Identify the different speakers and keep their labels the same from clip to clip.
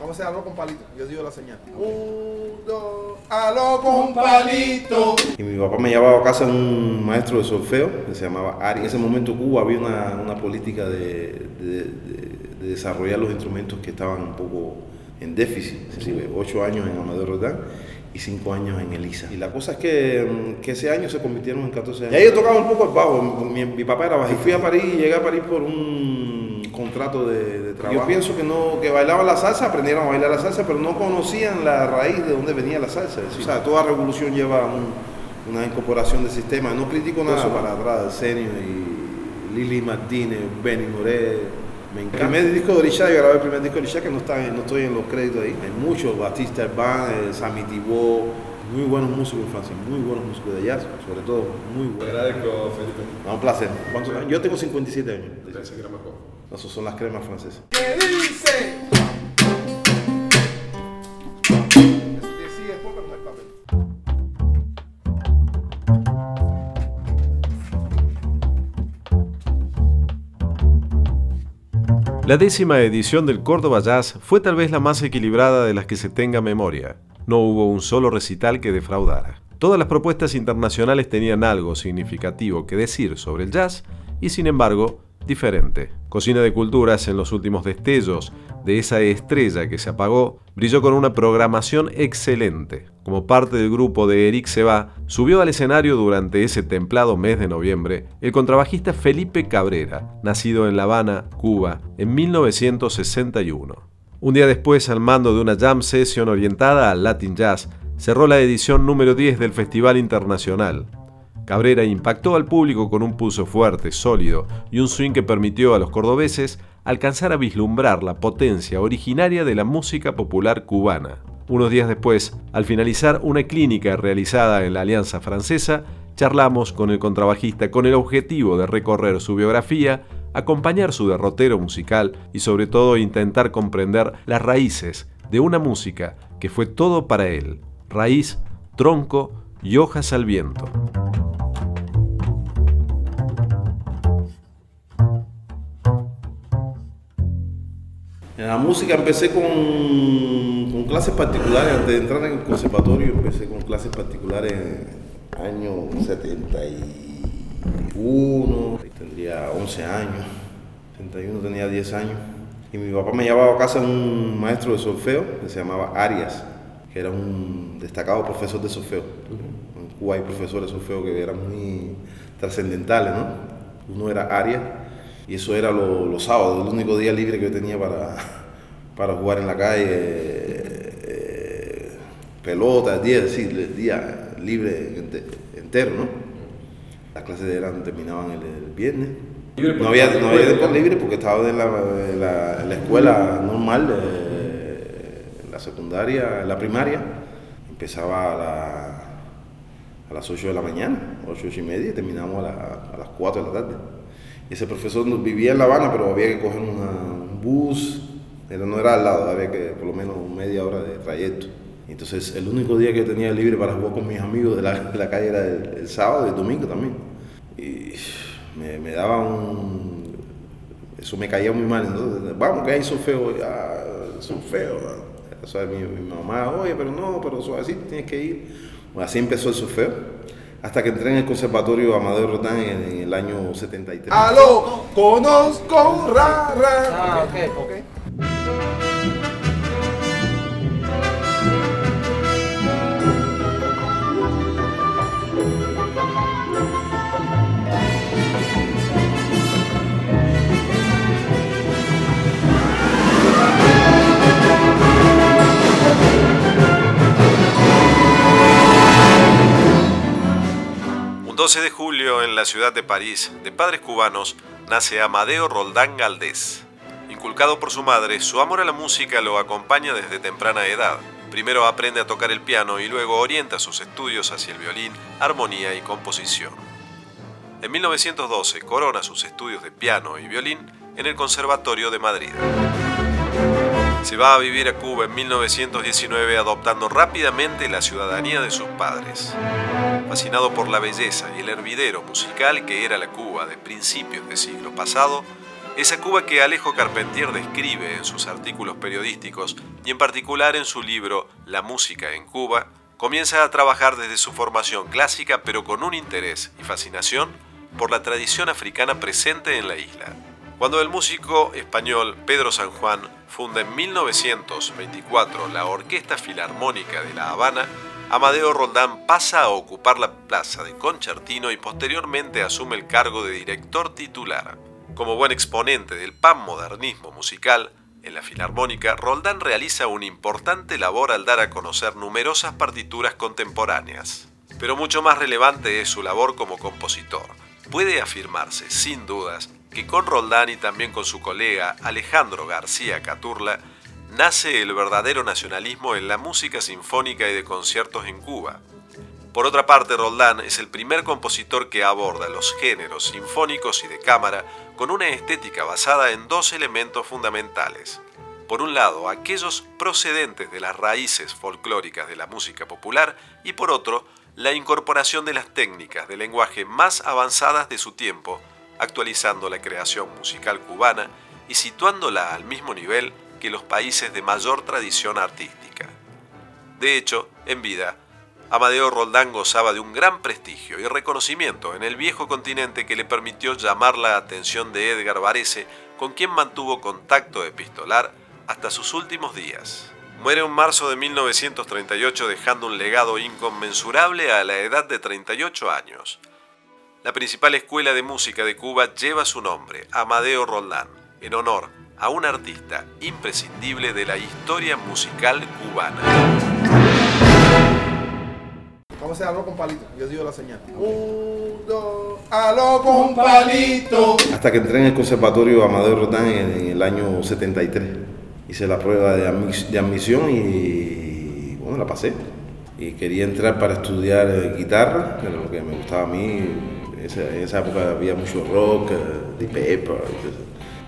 Speaker 1: Vamos a hacer algo con palito. Yo digo la señal. Un, dos, aló con palito.
Speaker 2: Y mi papá me llevaba a casa un maestro de solfeo que se llamaba Ari. En ese momento Cuba había una, una política de, de- de- de desarrollar los instrumentos que estaban un poco en déficit. Es decir, ocho años en Amadeo Rodán y cinco años en Elisa. Y la cosa es que, mm, que ese año se convirtieron en 14 años. Y ahí yo tocaba un poco el bajo. Mi, mi papá era bajista. Y fui a París y llegué a París por un contrato de, de trabajo. Yo pienso que no que bailaban la salsa, aprendieron a bailar la salsa, pero no conocían la raíz de dónde venía la salsa. Decir, o sea, toda revolución lleva un- una incorporación de sistemas. No critico nada eso para atrás, Arsenio y Lili Martínez, Benny Moré. Me encanta. El primer disco de Orisha, yo grabé el primer disco de Orisha que no, está, no estoy en los créditos ahí. Hay muchos, Batista Herbán, eh, Sammy Tibó, muy buenos músicos en Francia, muy buenos músicos de jazz, sobre todo, muy
Speaker 3: Te
Speaker 2: buenos.
Speaker 3: agradezco, Felipe.
Speaker 2: Ah, Un placer. Yo tengo 57 años.
Speaker 3: Pensé que era mejor.
Speaker 2: Esos son las cremas francesas.
Speaker 1: ¿Qué dice?
Speaker 4: La décima edición del Córdoba Jazz fue tal vez la más equilibrada de las que se tenga memoria. No hubo un solo recital que defraudara. Todas las propuestas internacionales tenían algo significativo que decir sobre el jazz y sin embargo diferente. Cocina de Culturas en los últimos destellos de esa estrella que se apagó, brilló con una programación excelente. Como parte del grupo de Eric Seba, subió al escenario durante ese templado mes de noviembre el contrabajista Felipe Cabrera, nacido en La Habana, Cuba, en 1961. Un día después, al mando de una jam session orientada al Latin Jazz, cerró la edición número 10 del Festival Internacional. Cabrera impactó al público con un pulso fuerte, sólido y un swing que permitió a los cordobeses alcanzar a vislumbrar la potencia originaria de la música popular cubana. Unos días después, al finalizar una clínica realizada en la Alianza Francesa, charlamos con el contrabajista con el objetivo de recorrer su biografía, acompañar su derrotero musical y sobre todo intentar comprender las raíces de una música que fue todo para él, raíz, tronco y hojas al viento.
Speaker 2: En la música empecé con, clases particulares, antes de entrar en el conservatorio empecé con clases particulares en el año 71, ahí tendría 11 años, 71 tenía 10 años. Y mi papá me llevaba a casa un maestro de solfeo que se llamaba Arias, que era un destacado profesor de solfeo. En Cuba hay profesores de solfeo que eran muy trascendentales, ¿no? Uno era Arias y eso era lo- los sábados, el único día libre que yo tenía para, para jugar en la calle, eh, pelota, el día, sí, el día libre ente- entero, ¿no? Las clases eran, terminaban el, el viernes. No había, no había tiempo libre porque estaba en la, en la- en la escuela normal, eh, en la secundaria, en la primaria. Empezaba a, la- a las 8 de la mañana, 8, 8 y media, y terminábamos a, a las 4 de la tarde. Ese profesor vivía en La Habana, pero había que coger una- un bus, era, no era al lado, había que por lo menos media hora de trayecto. Entonces, el único día que tenía libre para jugar con mis amigos de la, de la calle era el, el sábado y el domingo también. Y me, me daba un. Eso me caía muy mal. Entonces, vamos, que hay solfeo. Ah, solfeo. Eso es mi, mi mamá, oye, pero no, pero suavecito, tienes que ir. Bueno, así empezó el solfeo. Hasta que entré en el conservatorio Amadeo Rotán en, en el año 73.
Speaker 1: Aló, conozco ra, ra.
Speaker 5: Ah, ok.
Speaker 1: ok.
Speaker 4: 12 de julio en la ciudad de París, de padres cubanos, nace Amadeo Roldán Galdés. Inculcado por su madre, su amor a la música lo acompaña desde temprana edad. Primero aprende a tocar el piano y luego orienta sus estudios hacia el violín, armonía y composición. En 1912 corona sus estudios de piano y violín en el Conservatorio de Madrid. Se va a vivir a Cuba en 1919 adoptando rápidamente la ciudadanía de sus padres. Fascinado por la belleza y el hervidero musical que era la Cuba de principios del siglo pasado, Esa Cuba que Alejo Carpentier describe en sus artículos periodísticos y en particular en su libro La música en Cuba, comienza a trabajar desde su formación clásica pero con un interés y fascinación por la tradición africana presente en la isla. Cuando el músico español Pedro San Juan funda en 1924 la Orquesta Filarmónica de La Habana, Amadeo Roldán pasa a ocupar la plaza de concertino y posteriormente asume el cargo de director titular. Como buen exponente del panmodernismo musical, en la Filarmónica, Roldán realiza una importante labor al dar a conocer numerosas partituras contemporáneas. Pero mucho más relevante es su labor como compositor. Puede afirmarse, sin dudas, que con Roldán y también con su colega Alejandro García Caturla, nace el verdadero nacionalismo en la música sinfónica y de conciertos en Cuba. Por otra parte, Roldán es el primer compositor que aborda los géneros sinfónicos y de cámara con una estética basada en dos elementos fundamentales. Por un lado, aquellos procedentes de las raíces folclóricas de la música popular y por otro, la incorporación de las técnicas de lenguaje más avanzadas de su tiempo, actualizando la creación musical cubana y situándola al mismo nivel que los países de mayor tradición artística. De hecho, en vida, Amadeo Roldán gozaba de un gran prestigio y reconocimiento en el viejo continente que le permitió llamar la atención de Edgar Varese, con quien mantuvo contacto epistolar hasta sus últimos días. Muere en marzo de 1938 dejando un legado inconmensurable a la edad de 38 años. La principal escuela de música de Cuba lleva su nombre, Amadeo Roldán, en honor a un artista imprescindible de la historia musical cubana.
Speaker 1: Vamos a hacer algo con palito. Yo digo la señal. Un, dos, aló con palito.
Speaker 2: Hasta que entré en el conservatorio Amadeo Rodán en, el año 73. Hice la prueba de, admisión y bueno, la pasé. Y quería entrar para estudiar eh, guitarra, que era lo que me gustaba a mí. En esa época había mucho rock, de Pepper.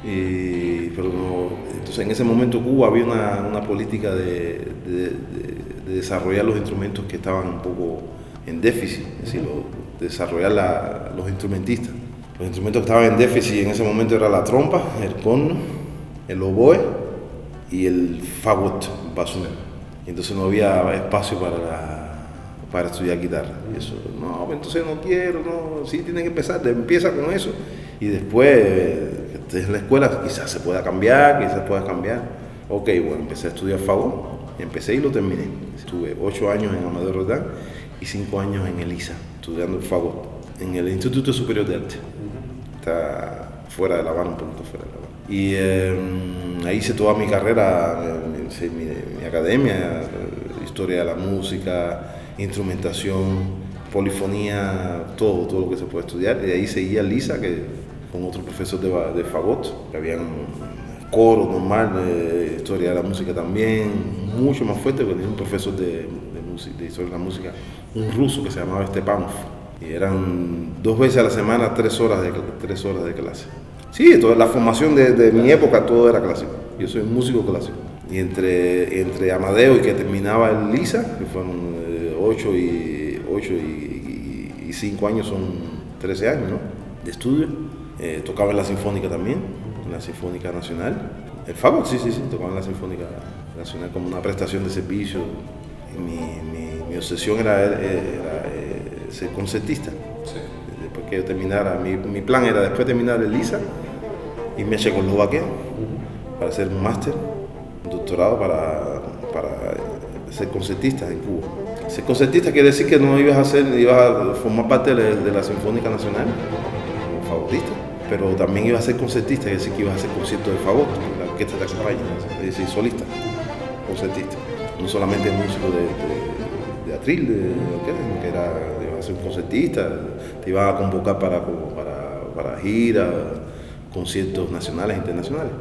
Speaker 2: Y, pero entonces en ese momento Cuba había una, política de desarrollar los instrumentos que estaban un poco en déficit, es decir, desarrollar los instrumentistas. Los instrumentos que estaban en déficit en ese momento era la trompa, el corno, el oboe y el fagot, basún. Y entonces no había espacio para, para estudiar guitarra. Y eso, no, pues entonces no quiero, no, sí, tiene que empezar, empieza con eso. Y después, en la escuela, quizás se pueda cambiar, quizás pueda cambiar. Ok, bueno, empecé a estudiar fagot Empecé y lo terminé. Estuve ocho años en Amadeo Rodán y cinco años en ELISA, estudiando el en el Instituto Superior de Arte. Está fuera de La Habana, un poquito fuera de La Habana. Y em, ahí hice toda mi carrera, mi, academia, historia de la música, instrumentación, polifonía, todo, todo lo que se puede estudiar. Y de ahí seguía Lisa, que con otro profesor de, de fagot, que habían coro normal, de historia de la música también, mucho más fuerte, porque tenía un profesor de, de, de historia de la música, un ruso que se llamaba Stepanov. Y eran dos veces a la semana, tres horas de, tres horas de clase. Sí, toda la formación de, de mi época todo era clásico. Yo soy músico clásico. Y entre, entre Amadeo y que terminaba el Lisa, que fueron eh, ocho y, ocho y, y, cinco años, son 13 años ¿no? de estudio. Eh, tocaba en la Sinfónica también la Sinfónica Nacional. El Fagot, sí, sí, sí, tocaba en la Sinfónica Nacional como una prestación de servicio. Mi, mi, obsesión era, eh, ser concertista. Después que yo terminara, mi, mi, plan era después de terminar el LISA irme a Checoslovaquia para hacer un máster, para, ser concertista en Cuba. Ser concertista quiere decir que no ibas a ser, ibas a formar parte de, la Sinfónica Nacional como fagotista pero también iba a ser concertista, es decir, que iba a hacer conciertos de fagot, la orquesta te acompaña, es decir, solista, concertista. No solamente músico de, de, atril, de, orquesta, que era, iba a ser concertista, te iba a convocar para, para, para giras, conciertos nacionales e internacionales.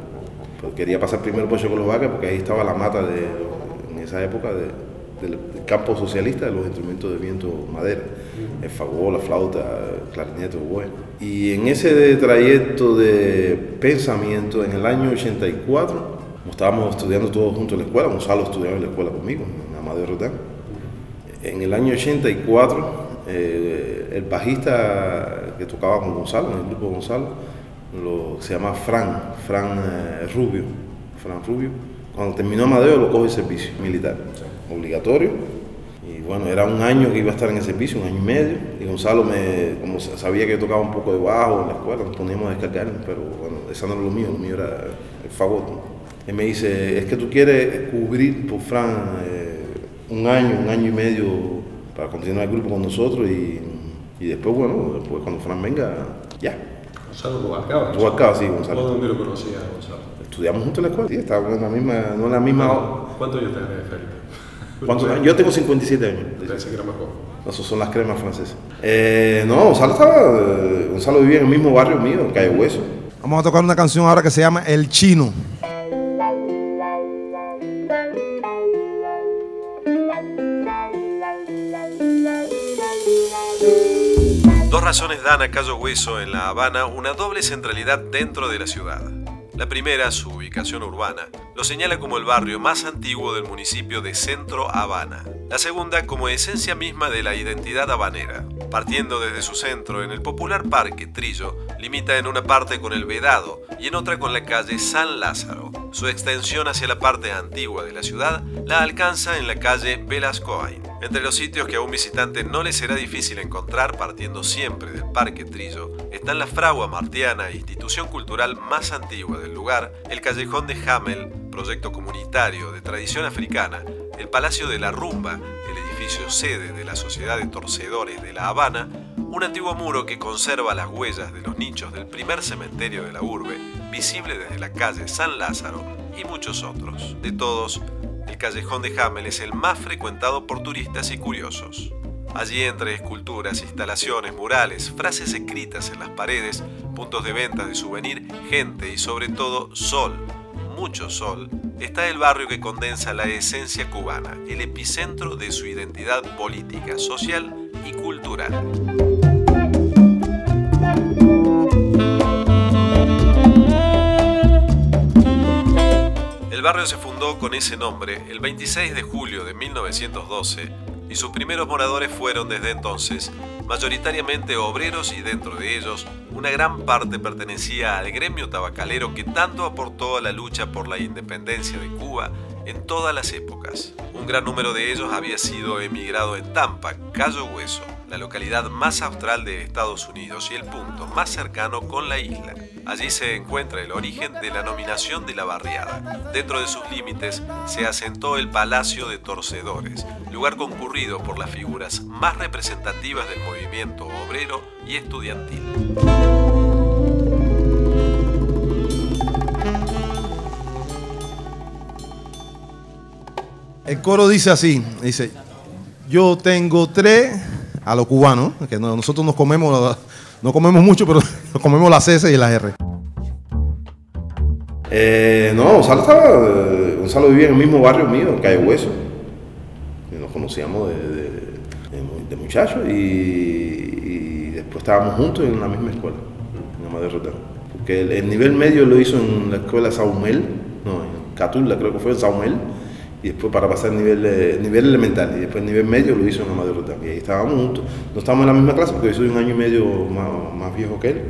Speaker 2: Pues quería pasar primero por Checoslovaquia porque ahí estaba la mata de, en esa época de, del, campo socialista de los instrumentos de viento madera, el fagot, la flauta, el clarinete, oboe. Y en ese trayecto de pensamiento, en el año 84, como estábamos estudiando todos juntos en la escuela, Gonzalo estudiaba en la escuela conmigo, en Amadeo Rotán. En el año 84, eh, el bajista que tocaba con Gonzalo, en el grupo Gonzalo, lo, se llama Fran, Fran eh, Rubio, Fran Rubio. Cuando terminó Amadeo lo coge el servicio militar, obligatorio. Y bueno, era un año que iba a estar en el servicio, un año y medio. Y Gonzalo, me, como sabía que yo tocaba un poco de bajo en la escuela, nos poníamos a descargar, pero bueno, eso no era lo mío, lo mío era el favor. Él me dice, es que tú quieres cubrir por Fran eh, un año, un año y medio para continuar el grupo con nosotros y, y después, bueno, después cuando Fran venga, ya.
Speaker 3: Gonzalo Rubalcaba.
Speaker 2: Rubalcaba, sí, Gonzalo.
Speaker 3: ¿Dónde lo conocía Gonzalo?
Speaker 2: Estudiamos juntos en la escuela, sí, estábamos en la misma, no en la misma...
Speaker 3: ¿Cuántos años tenés, Felipe?
Speaker 2: ¿Cuántos años? Yo tengo 57 años.
Speaker 3: Pensé que era más.
Speaker 2: Esas son las cremas francesas. Eh, no, Gonzalo estaba, eh, Gonzalo vivía en el mismo barrio mío, en Calle Hueso.
Speaker 1: Vamos a tocar una canción ahora que se llama El Chino.
Speaker 4: Razones dan a Cayo Hueso en La Habana una doble centralidad dentro de la ciudad. La primera, su ubicación urbana, lo señala como el barrio más antiguo del municipio de Centro Habana. La segunda, como esencia misma de la identidad habanera. Partiendo desde su centro, en el popular parque Trillo, limita en una parte con el Vedado y en otra con la calle San Lázaro. Su extensión hacia la parte antigua de la ciudad la alcanza en la calle Velascoain. Entre los sitios que a un visitante no le será difícil encontrar partiendo siempre del Parque Trillo están la Fragua Martiana, institución cultural más antigua del lugar, el Callejón de Hamel, proyecto comunitario de tradición africana, el Palacio de la Rumba, el edificio sede de la Sociedad de Torcedores de La Habana, un antiguo muro que conserva las huellas de los nichos del primer cementerio de la urbe, visible desde la calle San Lázaro, y muchos otros. De todos, el callejón de Hamel es el más frecuentado por turistas y curiosos. Allí entre esculturas, instalaciones, murales, frases escritas en las paredes, puntos de venta de souvenir, gente y sobre todo sol, mucho sol, está el barrio que condensa la esencia cubana, el epicentro de su identidad política, social y cultural. El barrio se fundó con ese nombre el 26 de julio de 1912 y sus primeros moradores fueron desde entonces mayoritariamente obreros y dentro de ellos una gran parte pertenecía al gremio tabacalero que tanto aportó a la lucha por la independencia de Cuba en todas las épocas. Un gran número de ellos había sido emigrado en Tampa, Cayo Hueso, la localidad más austral de Estados Unidos y el punto más cercano con la isla. Allí se encuentra el origen de la nominación de la barriada. Dentro de sus límites se asentó el Palacio de Torcedores, lugar concurrido por las figuras más representativas del movimiento obrero y estudiantil.
Speaker 1: El coro dice así, dice, yo tengo tres a los cubanos, que no- nosotros nos comemos, no comemos mucho, pero nos comemos las S y las R.
Speaker 2: Eh, no, Gonzalo estaba, eh, Gonzalo vivía en el mismo barrio mío, en Calle Hueso. Nos conocíamos de, de, de mu- de muchachos y, después estábamos juntos en la misma escuela, en Amadeo Rotán. Porque el, el nivel medio lo hizo en la escuela Saumel, no, en Catula creo que fue en Saumel, y después para pasar el nivel, eh, nivel elemental, y después el nivel medio lo hizo en Amadeo Rotán. Y ahí estábamos juntos. No estábamos en la misma clase porque yo soy un año y medio más, más viejo que él,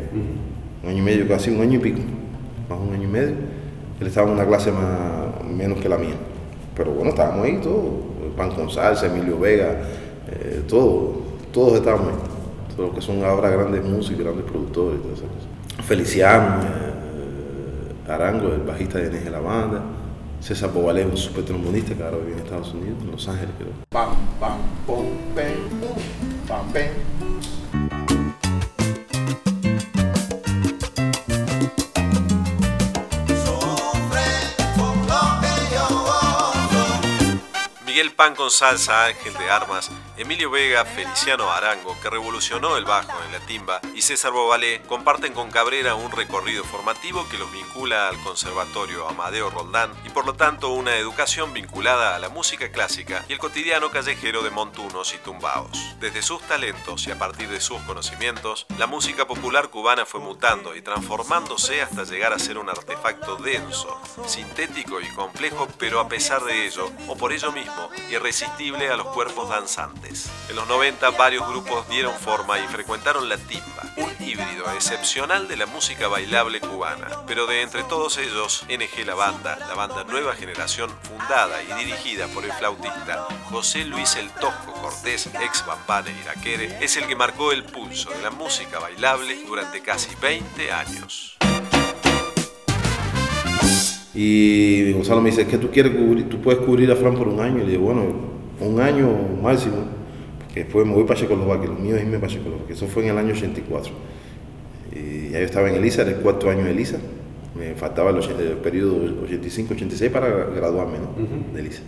Speaker 2: un año y medio, casi un año y pico, más un año y medio. Él estaba en una clase más, menos que la mía. Pero bueno, estábamos ahí todos, Pan con salsa, Emilio Vega, eh, todo, todos estábamos ahí. Todos los que son ahora grandes músicos, grandes productores y todas esas cosas. Feliciano, eh, Arango, el bajista de NG de la banda, César Bobalé, un super trombonista que ahora vive en Estados Unidos, en Los Ángeles creo.
Speaker 1: Pam, pam, pum, pam.
Speaker 4: Miguel Pan con salsa, Ángel de Armas, Emilio Vega, Feliciano Arango, que revolucionó el bajo en la timba, y César Bobalé comparten con Cabrera un recorrido formativo que los vincula al Conservatorio Amadeo Roldán y por lo tanto una educación vinculada a la música clásica y el cotidiano callejero de montunos y tumbaos. Desde sus talentos y a partir de sus conocimientos, la música popular cubana fue mutando y transformándose hasta llegar a ser un artefacto denso, sintético y complejo, pero a pesar de ello, o por ello mismo, irresistible a los cuerpos danzantes. En los 90 varios grupos dieron forma y frecuentaron la timba, un híbrido excepcional de la música bailable cubana. Pero de entre todos ellos, NG La Banda, la banda nueva generación fundada y dirigida por el flautista José Luis El Tosco Cortés, ex Bambane Iraquere, es el que marcó el pulso de la música bailable durante casi 20 años.
Speaker 2: Y Gonzalo me dice, ¿qué tú quieres cubrir? ¿Tú puedes cubrir a Fran por un año? Y le digo, bueno, un año máximo. Porque después me voy para Checoslovaquia, lo mío es irme para Checoslovaquia. Eso fue en el año 84. Y ya yo estaba en Elisa, era el cuarto año de Elisa. Me faltaba el, el periodo 85-86 para graduarme ¿no? de Elisa.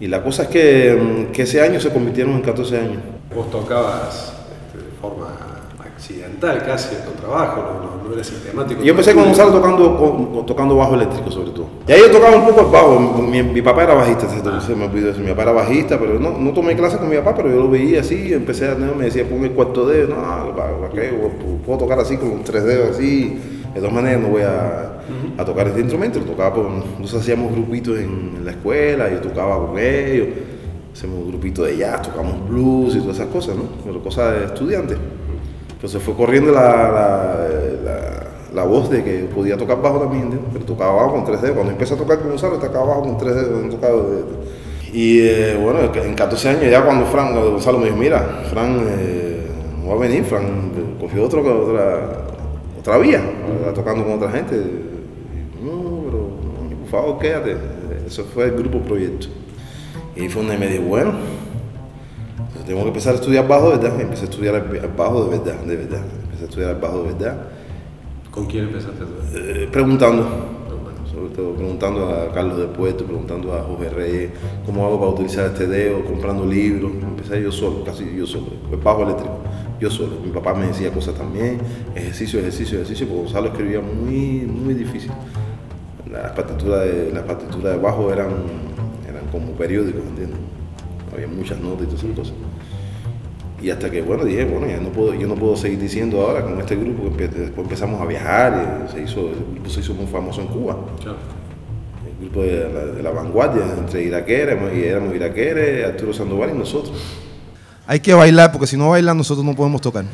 Speaker 2: Y la cosa es que, mm, que ese año se convirtieron en 14 años.
Speaker 3: Vos tocabas este, de forma accidental casi tu trabajo, no, no, no eres sistemático.
Speaker 2: Yo empecé con Gonzalo tocando, con- con- tocando bajo eléctrico sobre todo. Y ahí yo tocaba un poco el bajo. Mi, mi papá era bajista, se, se me olvidó eso. Mi papá era bajista, pero no, no tomé clases con mi papá, pero yo lo veía así. Empecé a me decía, pon el cuarto dedo. No, ¿para, qué? Puedo tocar así con tres dedos así. De todas maneras no voy a, a tocar este instrumento. Lo tocaba por, nosotros hacíamos grupitos en, en la escuela, yo tocaba con ellos. Hacemos un grupito de jazz, tocamos blues y todas esas cosas, ¿no? Pero cosas de estudiantes. Entonces fue corriendo la, la, la- voz de que podía tocar bajo también, pero tocaba bajo con tres dedos. Cuando empecé a tocar con Gonzalo, tocaba bajo con tres dedos. tocaba Y eh, bueno, en 14 años, ya cuando Fran, Gonzalo me dijo, mira, Fran eh, no va a venir, Fran cogió otro, otra, otra vía, tocando con otra gente. No, pero por favor, quédate. Eso fue el grupo Proyecto. Y fue donde me dijo, bueno, tengo que empezar a estudiar bajo de verdad. Empecé a estudiar bajo de verdad, de verdad. Empecé a estudiar bajo de verdad.
Speaker 3: ¿Con quién empezaste tú?
Speaker 2: Eh, preguntando, sobre todo preguntando a Carlos de Puerto, preguntando a Jorge Reyes, cómo hago para utilizar este dedo, comprando libros. Empecé yo solo, casi yo solo, el bajo eléctrico, yo solo. Mi papá me decía cosas también, ejercicio, ejercicio, ejercicio, porque Gonzalo escribía muy, muy difícil. Las partituras de, las partituras de bajo eran, eran como periódicos, ¿entiendes? Había muchas notas y todas esas cosas. Y hasta que, bueno, dije, bueno, ya no puedo, yo no puedo seguir diciendo ahora con este grupo, que después empezamos a viajar, y se hizo, el grupo se hizo muy famoso en Cuba.
Speaker 3: Claro.
Speaker 2: El grupo de la, de la vanguardia, entre iraqueres, y éramos iraqueres, Arturo Sandoval y nosotros.
Speaker 1: Hay que bailar, porque si no bailan nosotros no podemos tocar.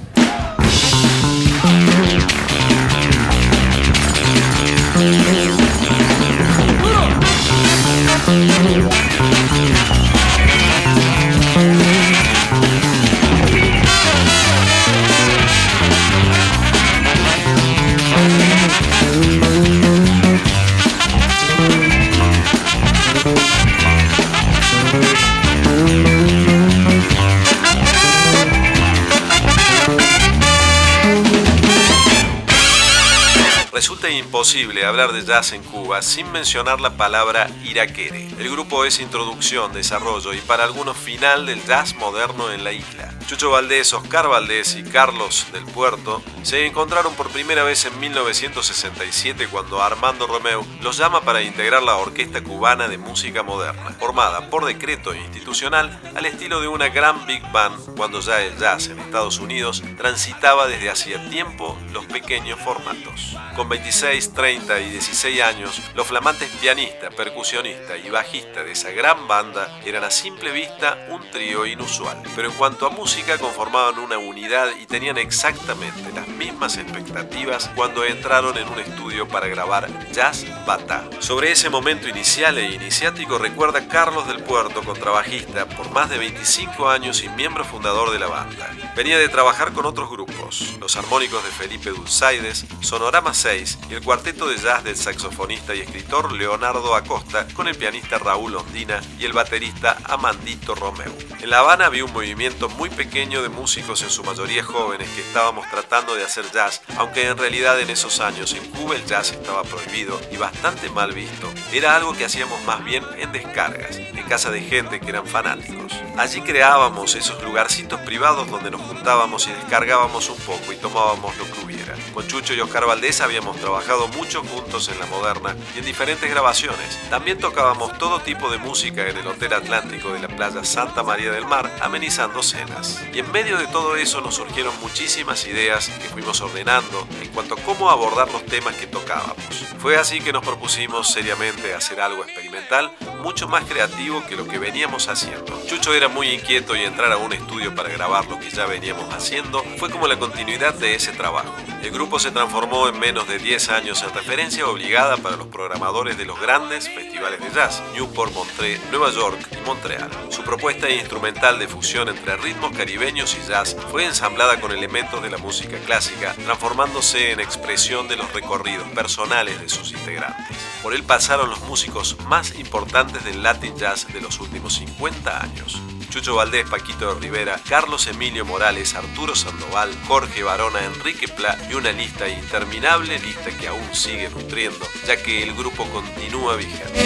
Speaker 4: Hablar de jazz en Cuba sin mencionar la palabra iraquere. El grupo es introducción, desarrollo y para algunos final del jazz moderno en la isla. Chucho Valdés, Oscar Valdés y Carlos del Puerto se encontraron por primera vez en 1967 cuando Armando Romeu los llama para integrar la Orquesta Cubana de Música Moderna, formada por decreto institucional al estilo de una gran big band cuando ya el jazz en Estados Unidos transitaba desde hacía tiempo los pequeños formatos. Con 26, 30 y 16 años, los flamantes pianista, percusionista y bajista de esa gran banda eran a simple vista un trío inusual. Pero en cuanto a música conformaban una unidad y tenían exactamente las mismas expectativas cuando entraron en un estudio para grabar Jazz Bata. Sobre ese momento inicial e iniciático recuerda Carlos del Puerto, contrabajista por más de 25 años y miembro fundador de la banda. Venía de trabajar con otros grupos, los armónicos de Felipe Dulzaides, Sonorama 6 y el cuarteto de jazz del saxofonista y escritor Leonardo Acosta con el pianista Raúl Ondina y el baterista Amandito Romeu. En La Habana había un movimiento muy pequeño de músicos en su mayoría jóvenes que estábamos tratando de hacer jazz, aunque en realidad en esos años en Cuba el jazz estaba prohibido y bastante mal visto. Era algo que hacíamos más bien en descargas, en casa de gente que eran fanáticos. Allí creábamos esos lugarcitos privados donde nos juntábamos y descargábamos un poco y tomábamos lo que hubiera. Con Chucho y Oscar Valdés habíamos trabajado mucho juntos en la moderna y en diferentes grabaciones. También tocábamos todo tipo de música en el Hotel Atlántico de la playa Santa María del Mar, amenizando cenas. Y en medio de todo eso nos surgieron muchísimas ideas que fuimos ordenando en cuanto a cómo abordar los temas que tocábamos. Fue así que nos propusimos seriamente hacer algo experimental, mucho más creativo que lo que veníamos haciendo. Chucho era muy inquieto y entrar a un estudio para grabar lo que ya veníamos haciendo fue como la continuidad de ese trabajo. El grupo se transformó en menos de 10 años en referencia obligada para los programadores de los grandes festivales de jazz, Newport, Montreux, Nueva York y Montreal. Su propuesta instrumental de fusión entre ritmos caribeños y jazz fue ensamblada con elementos de la música clásica, transformándose en expresión de los recorridos personales de sus integrantes. Por él pasaron los músicos más importantes del Latin Jazz de los últimos 50 años. Chucho Valdés, Paquito de Rivera, Carlos Emilio Morales, Arturo Sandoval, Jorge Barona, Enrique Pla y una lista interminable, lista que aún sigue nutriendo, ya que el grupo continúa vigente.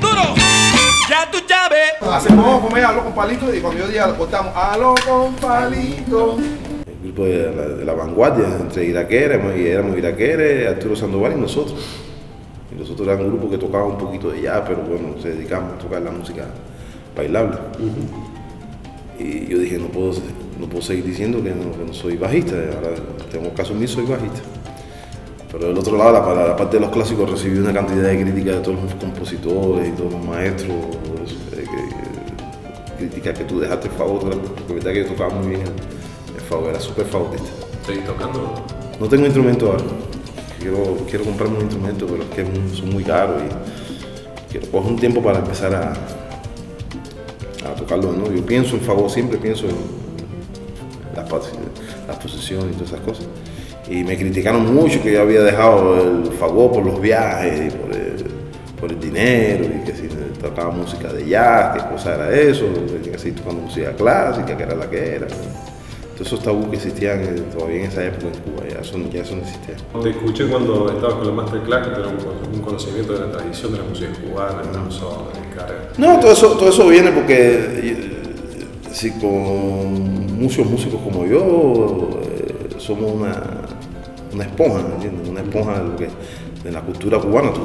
Speaker 5: ¡Duro! ¡Ya tu llave!
Speaker 1: Hacemos comer algo con palito y cuando yo diga, cortamos algo con palito.
Speaker 2: El grupo de la, de la vanguardia, entre iraqueras, y éramos iraqueres, Arturo Sandoval y nosotros. Y nosotros éramos un grupo que tocaba un poquito de jazz, pero bueno, se dedicamos a tocar la música bailable. Y yo dije, no puedo, no puedo seguir diciendo que no, que no soy bajista, ahora tengo caso mío, soy bajista. Pero del otro lado, la, parte de los clásicos recibí una cantidad de críticas de todos los compositores y todos los maestros, eso, eh, que- críticas que tú dejaste el favor, porque verdad que yo tocaba muy bien el, favor, era súper favorista.
Speaker 3: ¿Seguís tocando?
Speaker 2: No tengo instrumento ahora. Quiero, quiero comprarme un instrumento, pero es que son muy caros y quiero coger un tiempo para empezar a, a tocarlo nuevo. Yo pienso en favor, siempre pienso en las, las posiciones y todas esas cosas. Y me criticaron mucho que yo había dejado el favor por los viajes, y por el, por el dinero, y que si tocaba música de jazz, qué cosa era eso, que seguir tocando música clásica, que era la que era. Todos esos tabús que existían eh, todavía en esa época en Cuba, ya eso, ya eso no existía.
Speaker 3: Te escuché cuando estabas con la Masterclass que tenías un, conocimiento de la tradición de la música cubana, el danzón, el carrera.
Speaker 2: No, todo eso, todo eso viene porque eh, si con muchos músicos como yo eh, somos una, una esponja, ¿me entiendes? Una esponja de, lo que, de la cultura cubana. Tú,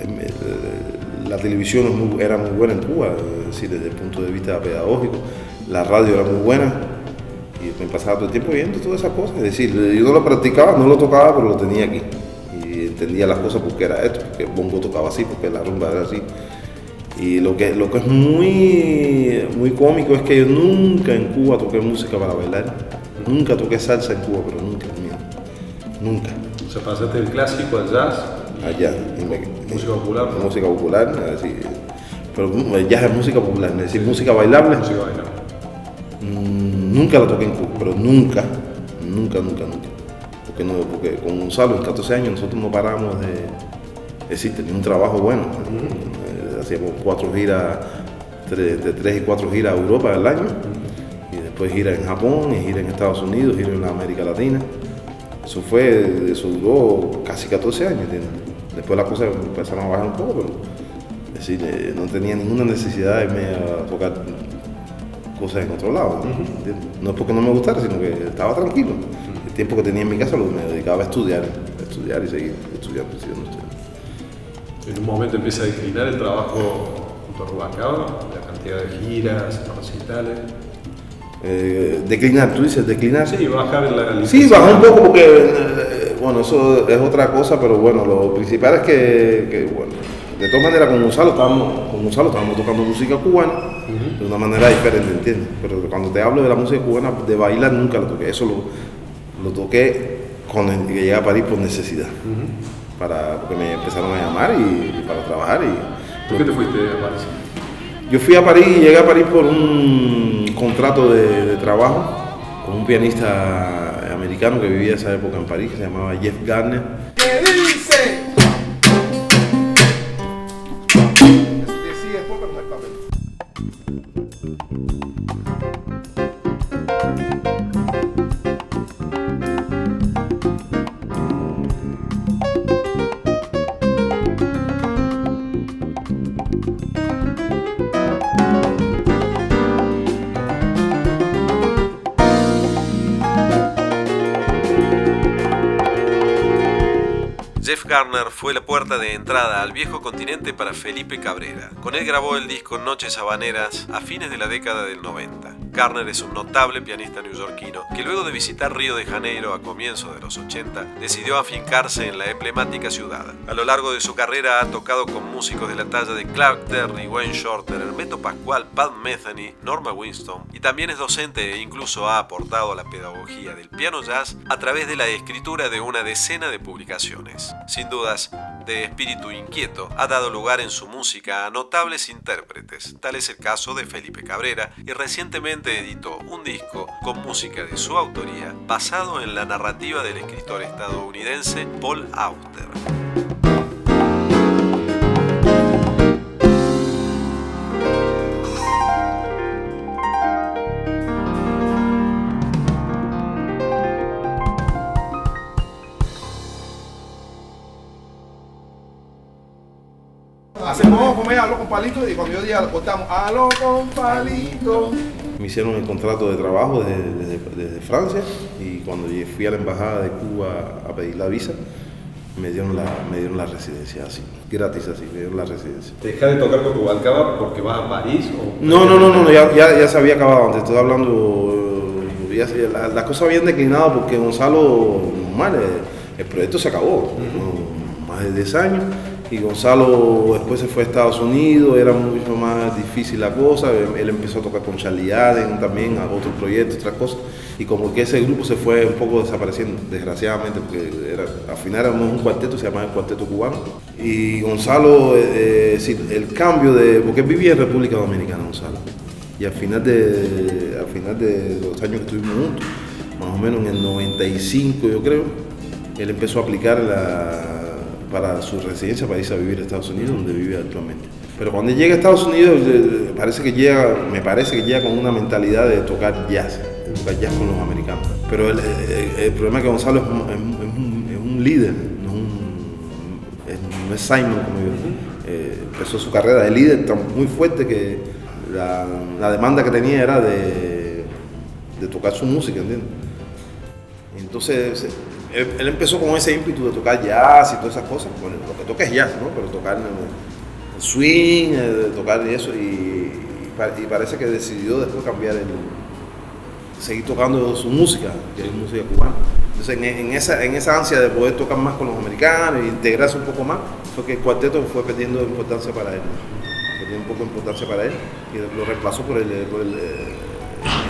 Speaker 2: eh, la televisión era muy buena en Cuba, decir, desde el punto de vista pedagógico, la radio era muy buena y me pasaba todo el tiempo viendo todas esas cosas. Es decir, yo no lo practicaba, no lo tocaba, pero lo tenía aquí. Y entendía las cosas porque era esto, porque el bongo tocaba así, porque la rumba era así. Y lo que, lo que es muy, muy cómico es que yo nunca en Cuba toqué música para bailar. Nunca toqué salsa en Cuba, pero nunca, nunca.
Speaker 3: O sea, pasaste del clásico al jazz,
Speaker 2: Allá.
Speaker 3: música popular, ¿no?
Speaker 2: Música popular, pero el jazz es música popular, es decir, música bailable.
Speaker 3: música bailable.
Speaker 2: Mm, Nunca la toqué en Cuba, pero nunca, nunca, nunca, nunca. Porque, no, porque con Gonzalo en 14 años nosotros no parábamos de... Tenía un trabajo bueno. Eh, Hacíamos cuatro giras, tres- de tres y cuatro giras a Europa al año. Y después gira en Japón, y gira en Estados Unidos, gira en la América Latina. Eso fue, eso duró casi 14 años, ¿entiendes? Después las cosas empezaron a bajar un poco, pero es decir, eh, no tenía ninguna necesidad de irme a tocar cosas en otro lado. ¿no? ¿Entiendes? No es porque no me gustara, sino que estaba tranquilo. El tiempo que tenía en mi casa lo me dedicaba a estudiar, a estudiar y seguir estudiando, estudiando, estudiando.
Speaker 3: En un momento empieza a declinar el trabajo junto a Rubalcaba, la cantidad de giras, recitales.
Speaker 2: Eh, declinar, tú dices declinar.
Speaker 3: Sí, bajar la
Speaker 2: Sí, bajó un poco porque, eh, bueno, eso es otra cosa, pero bueno, lo principal es que, que, bueno, de todas maneras con Gonzalo estábamos, con Gonzalo estábamos tocando música cubana de una manera diferente, ¿entiendes? Pero cuando te hablo de la música cubana, de bailar nunca lo toqué, eso lo, lo toqué cuando llegué a París por necesidad, para, porque me empezaron a llamar y, y para trabajar y...
Speaker 3: ¿Por qué te fuiste a París?
Speaker 2: Yo fui a París y llegué a París por un contrato de, de trabajo con un pianista americano que vivía esa época en París, que se llamaba Jeff Garner.
Speaker 4: Jeff Garner fue la puerta de entrada al viejo continente para Felipe Cabrera. Con él grabó el disco Noches Habaneras a fines de la década del 90. Garner es un notable pianista neoyorquino que luego de visitar Río de Janeiro a comienzos de los 80 decidió afincarse en la emblemática ciudad. A lo largo de su carrera ha tocado con músicos de la talla de Clark Terry, Wayne Shorter, Hermeto Pascual, Pat Metheny, Norma Winston y también es docente e incluso ha aportado a la pedagogía del piano jazz a través de la escritura de una decena de publicaciones. Sin dudas, de espíritu inquieto, ha dado lugar en su música a notables intérpretes, tal es el caso de Felipe Cabrera, y recientemente editó un disco con música de su autoría basado en la narrativa del escritor estadounidense Paul Auster.
Speaker 1: Con palito y cuando yo diga, cortamos con palito.
Speaker 2: Me hicieron el contrato de trabajo desde, desde- desde Francia y cuando fui a la embajada de Cuba a pedir la visa, me dieron la, me dieron la residencia así, gratis así, me dieron la residencia.
Speaker 3: ¿Deja de tocar con Rubalcaba porque vas a París? O...
Speaker 2: No, no, no, no, no, ya, ya, ya se había acabado, antes estoy hablando, eh, ya la- las cosas habían declinado porque Gonzalo, normal, eh, el proyecto se acabó, ¿no? más de 10 años, y Gonzalo después se fue a Estados Unidos, era mucho más difícil la cosa, él, empezó a tocar con Charlie Allen también, a otros proyectos, otras cosas, y como que ese grupo se fue un poco desapareciendo, desgraciadamente, porque era, al final éramos un cuarteto, se llamaba el Cuarteto Cubano, y Gonzalo, eh, eh, el cambio de, porque vivía en República Dominicana, Gonzalo, y al final de, al final de los años que estuvimos juntos, más o menos en el 95 yo creo, él empezó a aplicar la- para su residencia para irse a vivir a Estados Unidos, donde vive actualmente. Pero cuando llega a Estados Unidos, parece que llega, me parece que llega con una mentalidad de tocar jazz, de tocar jazz con los americanos. Pero el, problema es que Gonzalo es un, es un- líder, no un- no es Simon como yo. Eh, empezó su carrera de líder tan muy fuerte que la, la demanda que tenía era de, de tocar su música, ¿entiendes? Entonces, él, empezó con ese ímpetu de tocar jazz y todas esas cosas. Bueno, lo que toca es jazz, ¿no? Pero tocar el, el swing, eh, tocar eso, y, y pa- y parece que decidió después cambiar el. seguir tocando su música, que es música cubana. Entonces, en, esa, en esa ansia de poder tocar más con los americanos e integrarse un poco más, fue que el cuarteto fue perdiendo importancia para él. Perdió un poco de importancia para él y lo reemplazó por el, por el, eh,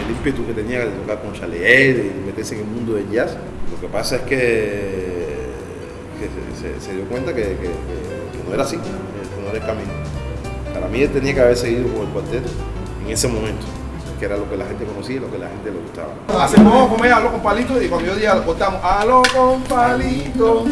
Speaker 2: el ímpetu que tenía de tocar con Charlie Ed y meterse en el mundo del jazz. Lo que pasa es que, se, dio cuenta que no era así, que no era el camino. Para mí él tenía que haber seguido con el cuarteto en ese momento, que era lo que la gente conocía y lo que la gente le gustaba.
Speaker 1: Hacemos comer algo con palito y cuando yo diga, cortamos algo con palito.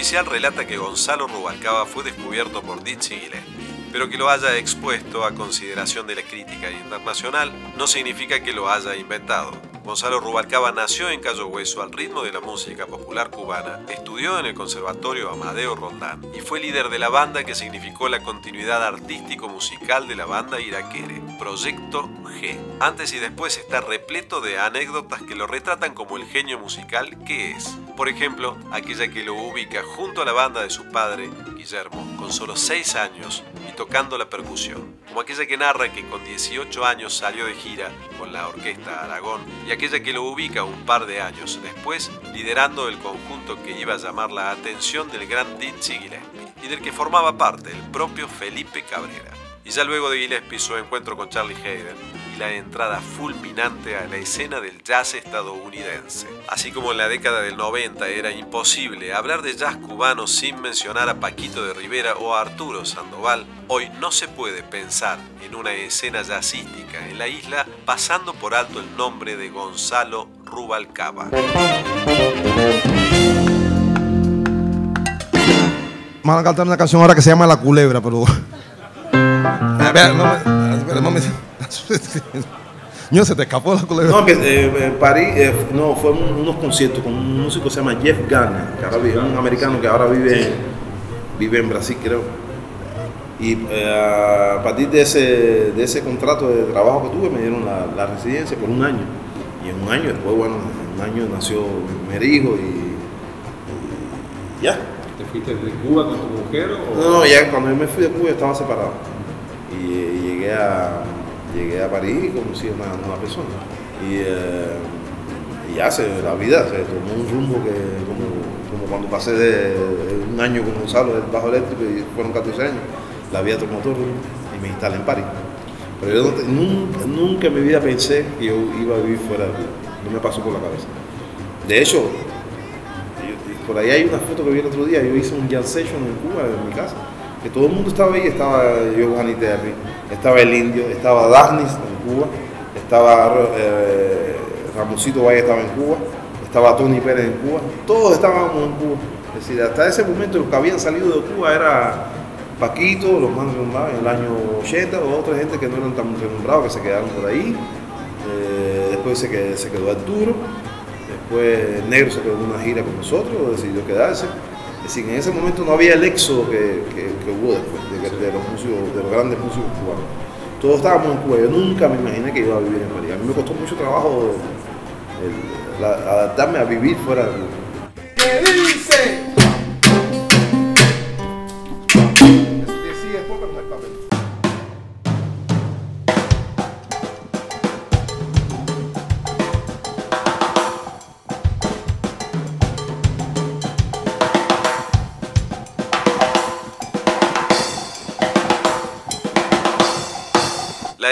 Speaker 4: Oficial relata que Gonzalo Rubalcaba fue descubierto por Dizzy Gillespie, pero que lo haya expuesto a consideración de la crítica internacional no significa que lo haya inventado. Gonzalo Rubalcaba nació en Cayo Hueso al ritmo de la música popular cubana, estudió en el Conservatorio Amadeo Rondán y fue líder de la banda que significó la continuidad artístico-musical de la banda iraquere, Proyecto G. Antes y después está repleto de anécdotas que lo retratan como el genio musical que es. Por ejemplo, aquella que lo ubica junto a la banda de su padre, Guillermo, con solo 6 años y tocando la percusión. Como aquella que narra que con 18 años salió de gira con la orquesta Aragón y aquella que lo ubica un par de años después liderando el conjunto que iba a llamar la atención del gran Dizzy Gillespie y del que formaba parte el propio Felipe Cabrera. Y ya luego de Gillespie su encuentro con Charlie Hayden y la entrada fulminante a la escena del jazz estadounidense. Así como en la década del 90 era imposible hablar de jazz cubano sin mencionar a Paquito de Rivera o a Arturo Sandoval, hoy no se puede pensar en una escena jazzística en la isla pasando por alto el nombre de Gonzalo Rubalcaba.
Speaker 1: Van a cantar una canción ahora que se llama La Culebra, pero. Espera, no me- espera, no me- Ño, se te escapó la culebra.
Speaker 2: No, que eh, en París, eh, no, fue un- unos conciertos con un músico que se llama Jeff Garner, que ahora vive, un americano que ahora vive, vive en Brasil, creo. Y eh, a partir de ese, de ese contrato de trabajo que tuve, me dieron la, la residencia por un año. Y en un año, después, bueno, en un año nació mi primer hijo y, y ya.
Speaker 3: ¿Te fuiste de Cuba con tu mujer o...?
Speaker 2: No, no, ya cuando yo me fui de Cuba yo estaba separado. Y, llegué, a, llegué a París y conocí a una persona. Y, eh, ya se, la vida se tomó un rumbo que, como, cuando pasé de, un año con Gonzalo del bajo eléctrico y fueron 14 años, la vida tomó rumbo y me instalé en París. Pero yo nunca, en mi vida pensé que yo iba a vivir fuera de Cuba. No me pasó por la cabeza. De hecho, por ahí hay una foto que vi el otro día, yo hice un jam session en Cuba, en mi casa, que todo el mundo estaba ahí, estaba Giovanni Terry, estaba el Indio, estaba Dasnis en Cuba, estaba eh, Ramoncito Valle estaba en Cuba, estaba Tony Pérez en Cuba, todos estábamos en Cuba. Es decir, hasta ese momento los que habían salido de Cuba era Paquito, los más renombrados en el año 80, o otra gente que no eran tan renombrados, que se quedaron por ahí. Eh, después se quedó, se quedó Arturo, después Negro se quedó en una gira con nosotros, decidió quedarse. Es decir, en ese momento no había el éxodo que, que- hubo después de, los músicos, de los grandes músicos cubanos. Todos estábamos en Cuba, yo nunca me imaginé que iba a vivir en María. A mí me costó mucho trabajo adaptarme a vivir fuera de Cuba.
Speaker 4: La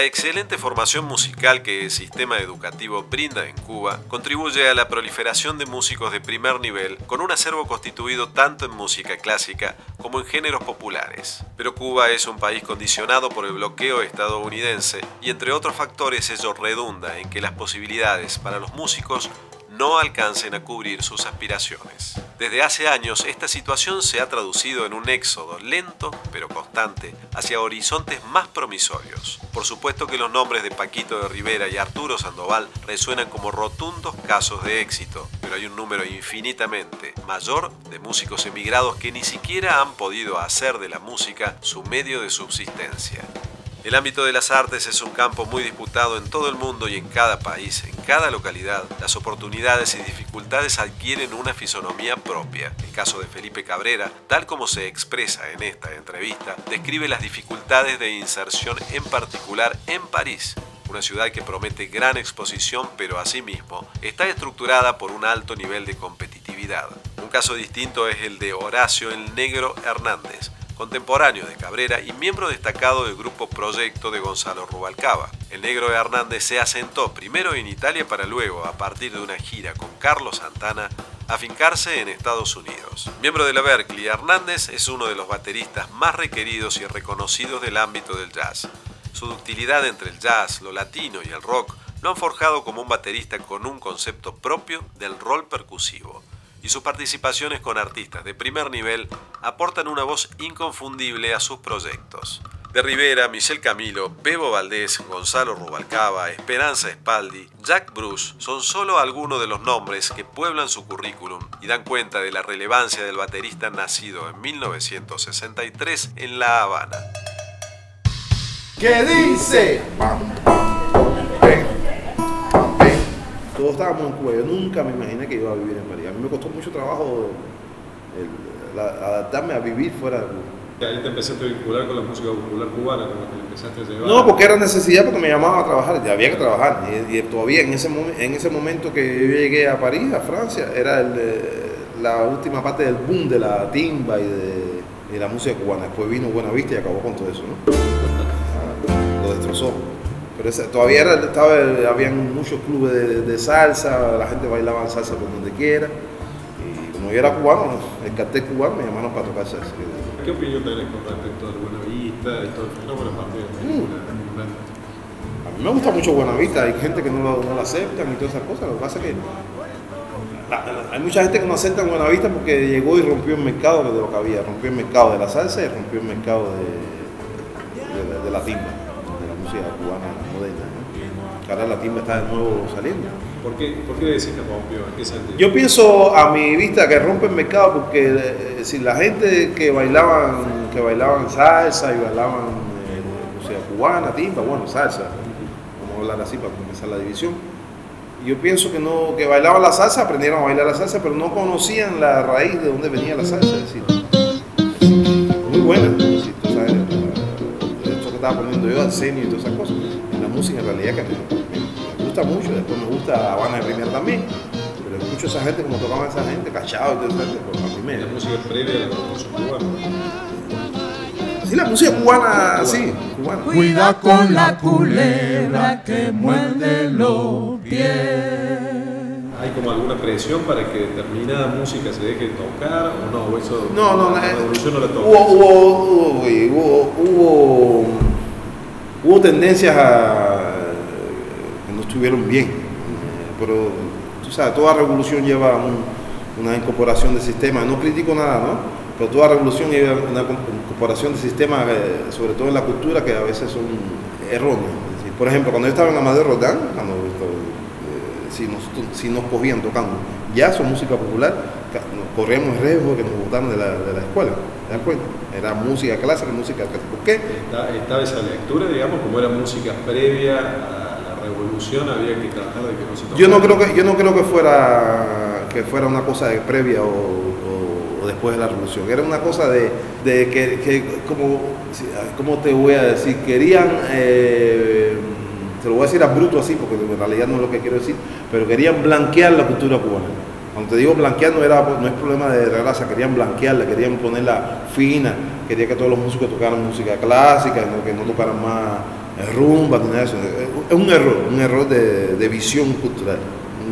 Speaker 4: excelente formación musical que el sistema educativo brinda en Cuba contribuye a la proliferación de músicos de primer nivel con un acervo constituido tanto en música clásica como en géneros populares. Pero Cuba es un país condicionado por el bloqueo estadounidense y entre otros factores ello redunda en que las posibilidades para los músicos no alcancen a cubrir sus aspiraciones. Desde hace años esta situación se ha traducido en un éxodo lento pero constante hacia horizontes más promisorios. Por supuesto que los nombres de Paquito de Rivera y Arturo Sandoval resuenan como rotundos casos de éxito, pero hay un número infinitamente mayor de músicos emigrados que ni siquiera han podido hacer de la música su medio de subsistencia. El ámbito de las artes es un campo muy disputado en todo el mundo y en cada país, en cada localidad, las oportunidades y dificultades adquieren una fisonomía propia. El caso de Felipe Cabrera, tal como se expresa en esta entrevista, describe las dificultades de inserción en particular en París, una ciudad que promete gran exposición pero asimismo está estructurada por un alto nivel de competitividad. Un caso distinto es el de Horacio el Negro Hernández, contemporáneo de Cabrera y miembro destacado del grupo Proyecto de Gonzalo Rubalcaba. El negro Hernández se asentó primero en Italia para luego, a partir de una gira con Carlos Santana, afincarse en Estados Unidos. Miembro de la Berkeley, Hernández es uno de los bateristas más requeridos y reconocidos del ámbito del jazz. Su ductilidad entre el jazz, lo latino y el rock lo han forjado como un baterista con un concepto propio del rol percusivo y sus participaciones con artistas de primer nivel aportan una voz inconfundible a sus proyectos. De Rivera, Michel Camilo, Bebo Valdés, Gonzalo Rubalcaba, Esperanza Espaldi, Jack Bruce son solo algunos de los nombres que pueblan su currículum y dan cuenta de la relevancia del baterista nacido en 1963 en La Habana.
Speaker 1: ¿Qué dice?
Speaker 2: Todos estábamos en Cuba. Yo nunca me imaginé que iba a vivir en María. A mí me costó mucho trabajo el- la- adaptarme a vivir fuera de Cuba.
Speaker 3: Y ahí te empezaste a vincular con la música popular cubana, con la que le empezaste a llevar.
Speaker 2: No, porque era necesidad, porque me llamaban a trabajar, ya había que trabajar. Y, y todavía en ese, en ese momento que yo llegué a París, a Francia, era el, eh, la última parte del boom de la timba y de, y la música cubana. Después vino Buenavista y acabó con todo eso, ¿no? Lo destrozó. Pero todavía era, estaba, habían muchos clubes de, de salsa, la gente bailaba salsa por donde quiera. Y como yo era cubano, el cartel cubano me llamaron para tocar salsa.
Speaker 3: ¿Qué opinión tenés con respecto al Buenavista y todo el fenómeno a
Speaker 2: mí me gusta mucho Buenavista, hay gente que no lo, no lo aceptan y todas esas cosas. Lo que pasa es que la- la- hay mucha gente que no acepta Buenavista porque llegó y rompió el mercado de lo que había. Rompió el mercado de la salsa y rompió el mercado de, de, de la timba, de la música cubana Ahora la timba está de nuevo saliendo.
Speaker 3: ¿Por qué, ¿Por qué decís que rompió? ¿En qué sentido?
Speaker 2: Yo pienso a mi vista que rompe el mercado porque eh, si la gente que bailaban, que bailaban salsa y bailaban eh, música cubana, timba, bueno, salsa, vamos a hablar así para comenzar la división. Yo pienso que no, que bailaban la salsa, aprendieron a bailar la salsa, pero no conocían la raíz de dónde venía la salsa. Es decir, muy buena. si tú sabes, esto que estaba poniendo yo, Arsenio y todas esas cosas. La música en realidad que me, gusta mucho. Después me gusta Habana de Premier también. Pero escucho a esa gente como tocaban esa gente, cachado y esa gente, pues a mí me.
Speaker 3: La música previa a la cubana.
Speaker 2: Sí, la música cubana, sí, cubana.
Speaker 6: Cuida con la culebra que muerde los pies.
Speaker 3: ¿Hay como alguna presión para que determinada música se deje de tocar o no? ¿O eso,
Speaker 2: No, no,
Speaker 3: la
Speaker 2: no. eh,
Speaker 3: revolución no la toca?
Speaker 2: Hubo, hubo, hubo, güey, hubo, hubo, tendencias a, que no estuvieron bien, eh, pero tú sabes, toda revolución lleva un- una incorporación de sistemas. No critico nada, ¿no? Pero toda revolución lleva una incorporación de sistemas, eh, sobre todo en la cultura, que a veces son erróneos. Por ejemplo, cuando yo estaba en Amadeo Rodán, cuando eh, si, nos, si nos cogían tocando jazz o música popular, corríamos el riesgo que nos botaran de la, de la escuela. ¿Te das cuenta? Era música clásica, música clásica. ¿Por qué?
Speaker 3: Está- Estaba esa lectura, digamos, como era música previa a la revolución, había que tratar de que no se tocara.
Speaker 2: Yo no creo que, yo no creo que fuera que fuera una cosa de previa o, o- o después de la revolución. Era una cosa de, de que, que como, ¿cómo te voy a decir? Querían, eh, te lo voy a decir a bruto así, porque en realidad no es lo que quiero decir, pero querían blanquear la cultura cubana. Cuando te digo blanquear no, era, no es problema de raza, querían blanquearla, querían ponerla fina, quería que todos los músicos tocaran música clásica, que no tocaran más eh, rumba, ni nada de eso. Es un error, un error de, de visión cultural,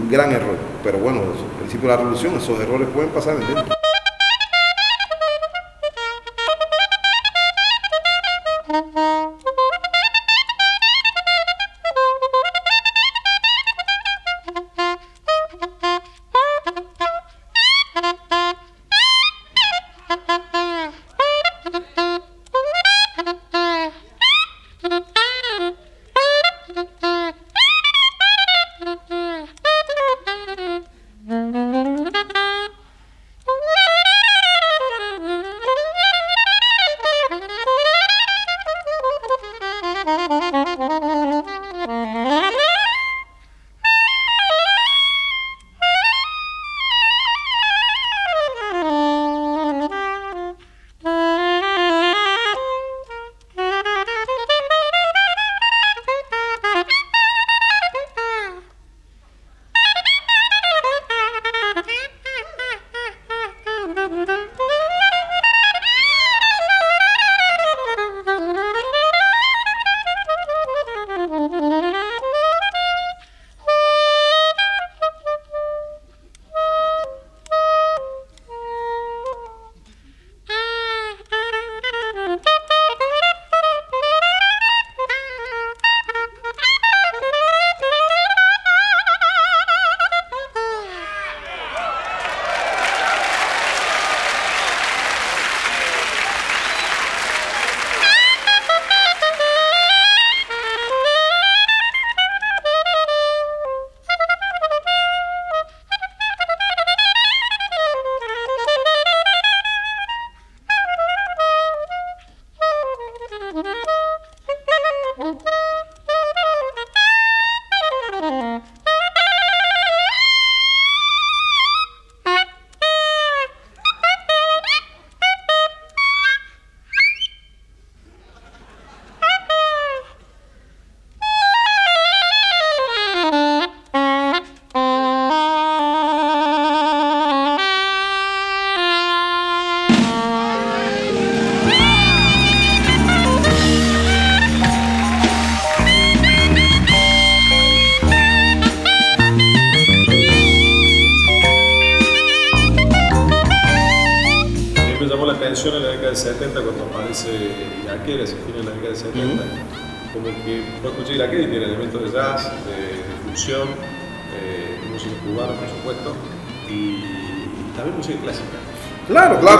Speaker 2: un gran error. Pero bueno, al principio de la revolución esos errores pueden pasar, ¿entiendes?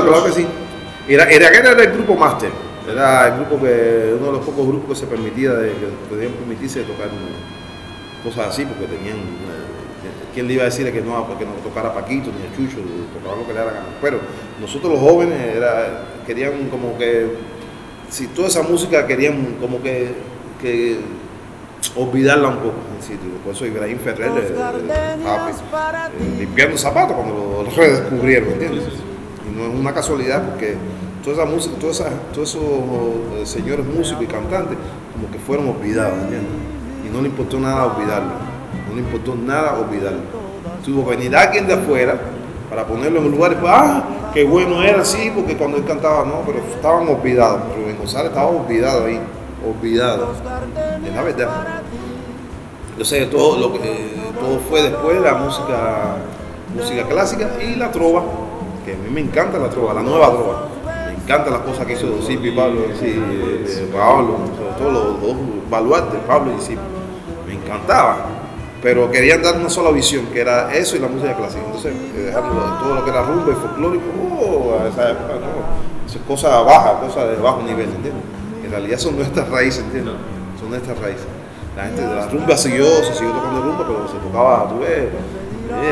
Speaker 2: Claro, que sí. Era, era, era el grupo máster. Era el grupo que, uno de los pocos grupos que se permitía, de, que podían permitirse tocar cosas así, porque tenían, eh, ¿quién le iba a decir que no, que no tocara Paquito ni a Chucho, tocaba lo que le gana? Pero nosotros los jóvenes era, querían como que, si toda esa música querían como que, que olvidarla un poco en sitio. Por eso Ibrahim Ferrer eh, eh, limpiando zapatos cuando lo redescubrieron, ¿entiendes? No es una casualidad porque toda esa música, todos esos eh, señores músicos y cantantes como que fueron olvidados, ¿entiendes? Y no le importó nada olvidarlo, no le importó nada olvidarlo. Tuvo que venir alguien de afuera para ponerlo en un lugar y pues, ah, qué bueno era, sí, porque cuando él cantaba, no, pero estaban olvidados. Rubén González estaba olvidado ahí, olvidado. Es la verdad. Sé, todo, lo que, todo fue después la música, música clásica y la trova, que a mí me encanta la trova, la nueva trova. Me encantan las cosas que hizo Sipi y Pablo, sí, eh, Pablo, sobre todo los dos baluartes, Pablo y Sipi. Me encantaba, pero querían dar una sola visión, que era eso y la música clásica. Entonces, eh, dejaron lo- todo lo que era rumba y folclórico, oh, a esa época, no. Eso es cosa baja, cosa de bajo nivel, ¿entiendes? En realidad son nuestras raíces, ¿entiendes? Son nuestras raíces. La gente de la rumba siguió, se siguió tocando rumba, pero se tocaba, tú ves,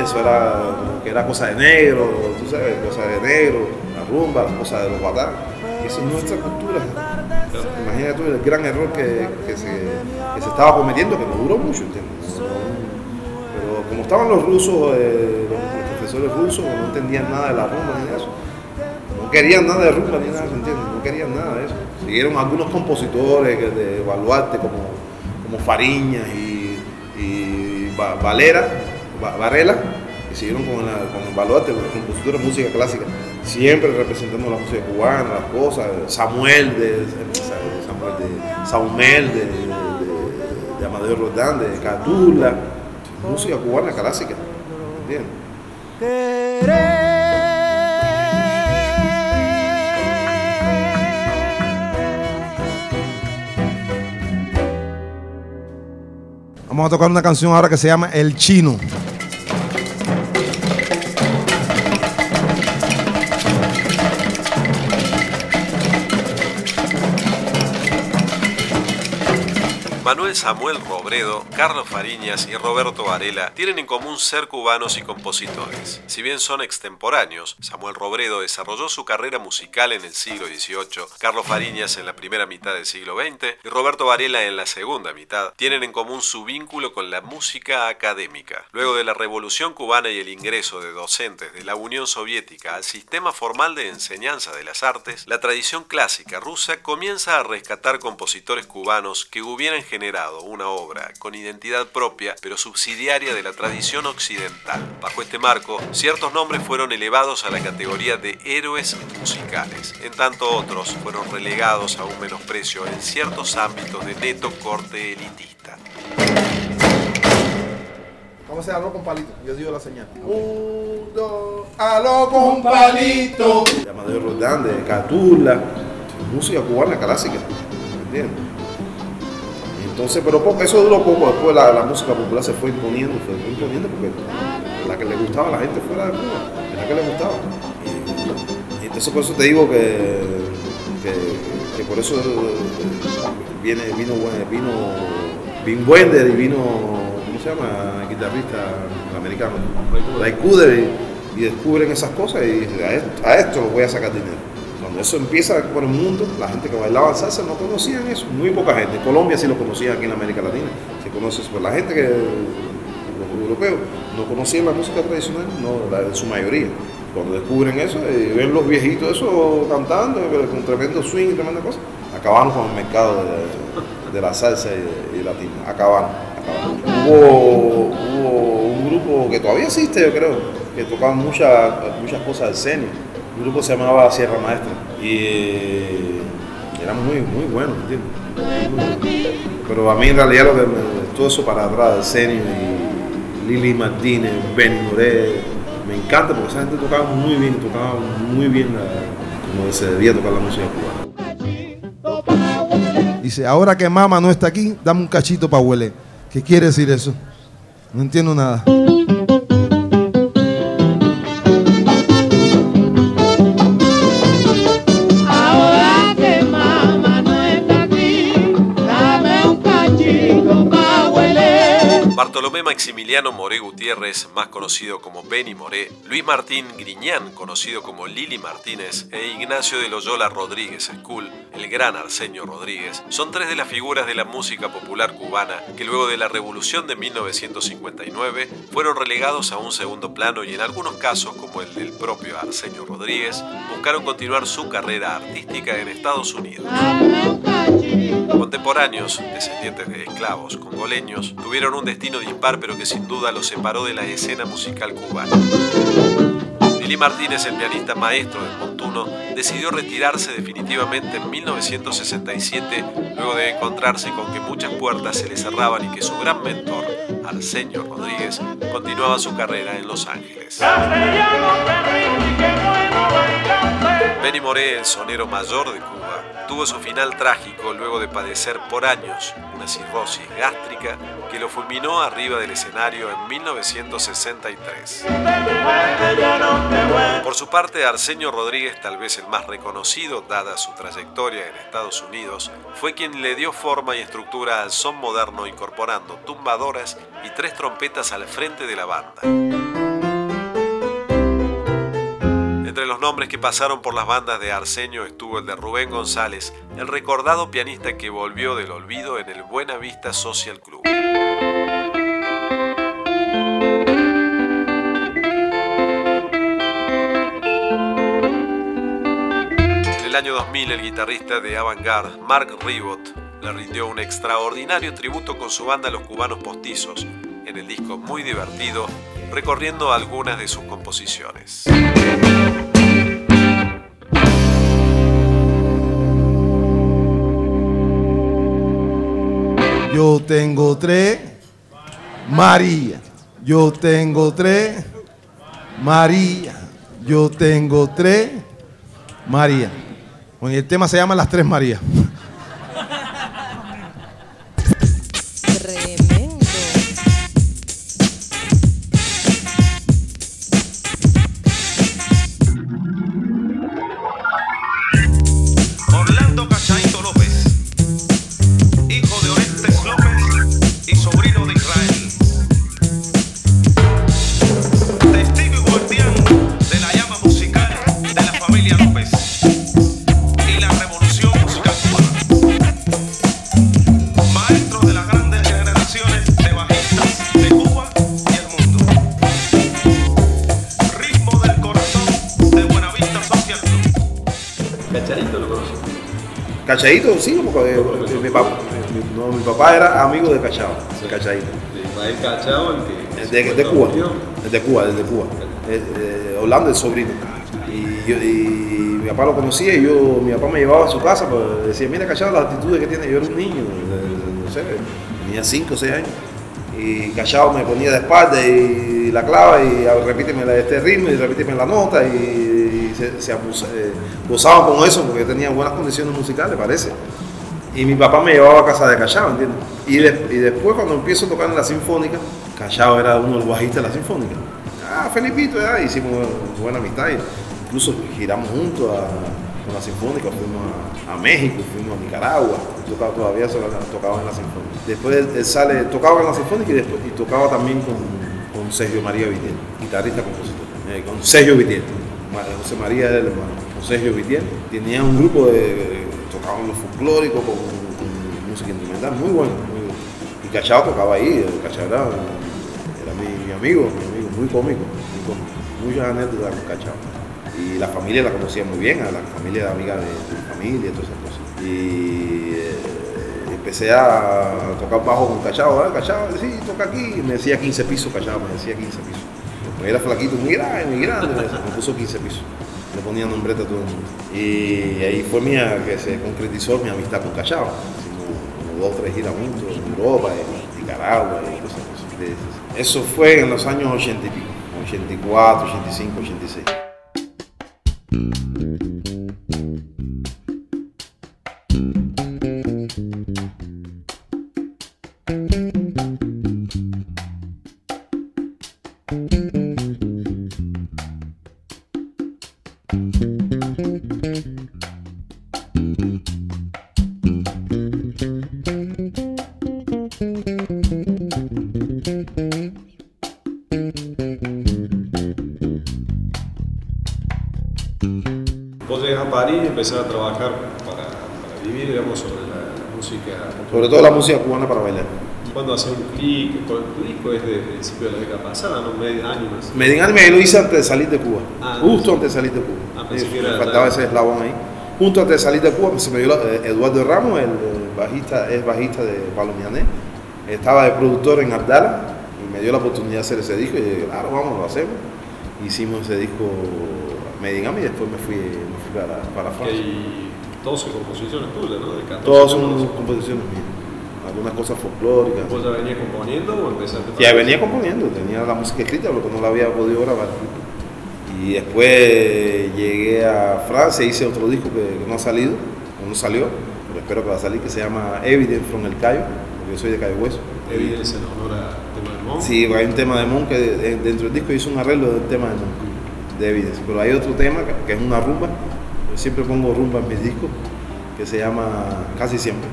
Speaker 2: eso era que era cosa de negro, tú sabes, cosa de negro, la rumba, las cosas de los batán. Esa es nuestra cultura. Imagínate tú el gran error que, se, estaba cometiendo, que no duró mucho. No- no- pero como estaban los rusos, eh, los, los profesores rusos, no entendían nada de la rumba ni de eso. No querían nada de rumba ni nada, ¿se entiende? No querían nada de eso. Siguieron algunos compositores de baluarte como, como Fariñas y, y Valera, Varela, que siguieron con, la, con el baluarte, los compositores de música clásica, siempre representando la música cubana, las cosas. Samuel de Samuel de Saumel de, de, de Amadeo Rodán, de Catula, música cubana clásica. ¿Entiendes?
Speaker 1: Vamos a tocar una canción ahora que se llama El Chino.
Speaker 4: Manuel Samuel Robredo, Carlos Fariñas y Roberto Varela tienen en común ser cubanos y compositores. Si bien son extemporáneos, Samuel Robredo desarrolló su carrera musical en el siglo XVIII, Carlos Fariñas en la primera mitad del siglo XX y Roberto Varela en la segunda mitad, tienen en común su vínculo con la música académica. Luego de la Revolución cubana y el ingreso de docentes de la Unión Soviética al sistema formal de enseñanza de las artes, la tradición clásica rusa comienza a rescatar compositores cubanos que hubieran generado una obra con identidad propia pero subsidiaria de la tradición occidental. Bajo este marco, ciertos nombres fueron elevados a la categoría de héroes musicales, en tanto otros fueron relegados a un menosprecio en ciertos ámbitos de neto corte elitista.
Speaker 1: ¿Cómo se habló con Palito? Yo digo la señal.
Speaker 2: Un, dos, aló con palito. De Amadeo Rodán, de Catula, música cubana clásica, ¿entiendes? Entonces, pero poco, eso duró poco, después la, la música popular se fue imponiendo, se fue imponiendo porque la que le gustaba a la gente fuera de Cuba, la que le gustaba. Y, y entonces por eso te digo que, que, que por eso eh, viene, vino, vino Vin Wender y vino, ¿cómo se llama? El guitarrista americano, Ray Cooder, y, y descubren esas cosas y a esto, a esto lo voy a sacar dinero. Eso empieza por el mundo, la gente que bailaba salsa no conocían eso, muy poca gente. En Colombia sí lo conocían aquí en América Latina, se conoce eso, pero la gente que, los europeos, no conocían la música tradicional, no, la- en su mayoría. Cuando descubren eso y ven los viejitos eso cantando, pero con tremendo swing y tremenda cosa, acabaron con el mercado de, de la salsa y, latina. Acabaron, acabaron. Hubo, un grupo que todavía existe, yo creo, que tocaban muchas muchas cosas del scenio. Un grupo se llamaba Sierra Maestra y eh, era muy, muy bueno, ¿entiendes? Pero a mí en realidad lo que me- todo eso para atrás, del scenio y Lili Martínez, Benny Moré, me encanta porque esa gente tocaba muy bien, tocaba muy bien la- como se debía tocar la música.
Speaker 1: Dice, ahora que mamá no está aquí, dame un cachito para huele. ¿Qué quiere decir eso? No entiendo nada.
Speaker 4: Bartolomé Maximiliano Moré Gutiérrez, más conocido como Benny Moré, Luis Martín Griñán, conocido como Lili Martínez, e Ignacio de Loyola Rodríguez School, el gran Arsenio Rodríguez, son tres de las figuras de la música popular cubana que luego de la revolución de 1959 fueron relegados a un segundo plano y en algunos casos, como el del propio Arsenio Rodríguez, buscaron continuar su carrera artística en Estados Unidos. Contemporáneos, descendientes de esclavos congoleños, tuvieron un destino dispar pero que sin duda los separó de la escena musical cubana. Lili Martínez, el pianista maestro del Montuno, decidió retirarse definitivamente en 1967 luego de encontrarse con que muchas puertas se le cerraban y que su gran mentor, Arsenio Rodríguez, continuaba su carrera en Los Ángeles. Benny Moré, el sonero mayor de Cuba, tuvo su final trágico luego de padecer por años una cirrosis gástrica que lo fulminó arriba del escenario en 1963. Por su parte, Arsenio Rodríguez, tal vez el más reconocido dada su trayectoria en Estados Unidos, fue quien le dio forma y estructura al son moderno incorporando tumbadoras y tres trompetas al frente de la banda. Entre los nombres que pasaron por las bandas de Arsenio estuvo el de Rubén González, el recordado pianista que volvió del olvido en el Buena Vista Social Club. En el año 2000 el guitarrista de Avantgarde, Mark Ribot, le rindió un extraordinario tributo con su banda Los Cubanos Postizos, en el disco muy divertido, recorriendo algunas de sus composiciones.
Speaker 1: Yo tengo tres, María. Yo tengo tres, María. Yo tengo tres, María. Bueno, y el tema se llama Las Tres Marías.
Speaker 2: Sí, porque eh, mi, papá, mi- no, mi papá era amigo de Cachao, de Cachadito.
Speaker 3: De Ismael Cachao, el que.
Speaker 2: De, de Cuba, de Cuba, desde Cuba. Eh, eh, Orlando es sobrino. Y, yo- y mi papá lo conocía y yo, mi papá me llevaba a su casa, pues decía, mira Cachao, las actitudes que tiene. Yo era un niño, de- de- no sé, tenía 5 o 6 años. Y Cachao me ponía de espalda y la clava y repíteme este ritmo y repíteme la nota y se, se abusa- eh, gozaban con eso porque tenía buenas condiciones musicales, parece. Y mi papá me llevaba a casa de Cachao, ¿entiendes? Y, de- y después cuando empiezo a tocar en la Sinfónica, Cachao era uno de los bajistas de la Sinfónica. Ah, Felipito, ya, hicimos buena amistad. y incluso giramos juntos a- con la Sinfónica, fuimos a, México, fuimos a Nicaragua, todavía se tocaba en la Sinfónica. Después él, sale, tocaba en la Sinfónica y, después, y tocaba también con, con Sergio María Vitiel, guitarrista compositor, eh, con Sergio Vitiel. José María el hermano, con Sergio Vitiel. Tenía un grupo de, tocaban los folclóricos con, con música instrumental, muy bueno. Muy bueno. Y Cachao tocaba ahí, Cachao era, era mi, mi amigo, mi amigo, muy cómico, muy cómico. Muchas anécdotas con Cachao. Y la familia la conocía muy bien, a la familia amiga de, mi familia y todas esas cosas. Y eh, empecé a tocar bajo con Cachao, ¿eh? Cachao, sí, toca aquí, y me decía 15 pisos, Cachao, me decía 15 pisos. Era flaquito, muy grande, muy grande, me puso 15 pisos. Le ponía nombrete a todo el mundo. Y ahí fue mía que se concretizó mi amistad con Cachao. Hicimos dos o tres giras juntos en Europa, en Nicaragua y cosas. De- Eso fue en los años 80 y pico, 84, 85, 86.
Speaker 3: Empezar a trabajar para, para vivir, digamos, sobre la, música.
Speaker 2: Sobre todo la música cubana para bailar.
Speaker 3: Cuando hacer un clic, tu disco es de principio de la década pasada, ¿no?
Speaker 2: Medin Anime lo hice antes de salir de Cuba.
Speaker 3: Ah,
Speaker 2: justo
Speaker 3: no.
Speaker 2: antes de salir de Cuba.
Speaker 3: Ah, pensé
Speaker 2: Eh,
Speaker 3: que era
Speaker 2: me faltaba
Speaker 3: la-
Speaker 2: ese eslabón ahí. Justo antes de salir de Cuba se me dio la- eh, Eduardo Ramos, el, eh, bajista, es bajista de Pablo Miané. Estaba de productor en Abdala y me dio la oportunidad de hacer ese disco y claro, vamos, lo hacemos. Hicimos ese disco Medin Anime y después me fui, me fui para, para Francia.
Speaker 3: hay 12 composiciones tuyas, ¿no? De 14
Speaker 2: Todas son composiciones mías. Algunas cosas folclóricas.
Speaker 3: ¿Vos ya venías componiendo o empezaste?
Speaker 2: Ya venía componiendo, tenía la música escrita, que no la había podido grabar. Y después llegué a Francia, hice otro disco que, no ha salido, no salió, pero espero que va a salir, que se llama Evident from el Cayo, porque yo soy de Cayo Hueso.
Speaker 3: Evidencia en honor a tema de Monk.
Speaker 2: Sí, hay un tema de Mon que de- dentro del disco hizo un arreglo del tema de Mon, de Evidence. Pero hay otro tema que es una rumba, yo siempre pongo rumba en mis discos, que se llama, casi siempre,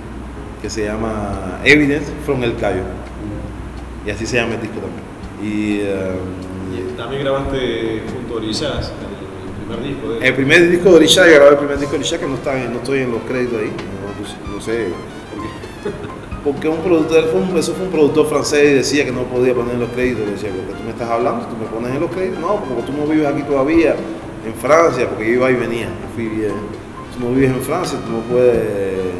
Speaker 2: que se llama Evidence from el Cayo. Y así se llama el disco también. Y,
Speaker 3: Y también grabaste junto a Orillas el primer disco de
Speaker 2: el primer disco de Orisha, yo grabé el primer disco de Orisha que no, está, no estoy en los créditos ahí, no, no sé por qué. Porque un productor, eso fue un productor francés y decía que no podía poner en los créditos. Le decía, porque tú me estás hablando, tú me pones en los créditos. No, porque tú no vives aquí todavía, en Francia, porque yo iba y venía. fui bien. Tú no vives en Francia, tú no puedes. eh,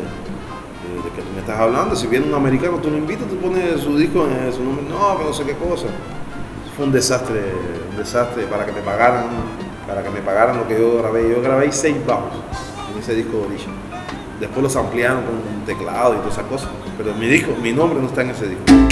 Speaker 2: ¿De qué tú me estás hablando? Si viene un americano, tú lo invitas, tú pones su disco en su nombre. No, que no sé qué cosa. Fue un desastre, un desastre para que me pagaran, para que me pagaran lo que yo grabé. Yo grabé seis bajos en ese disco de Orisha. Después los ampliaron con un teclado y todas esas cosas. Pero mi disco, mi nombre no está en ese disco.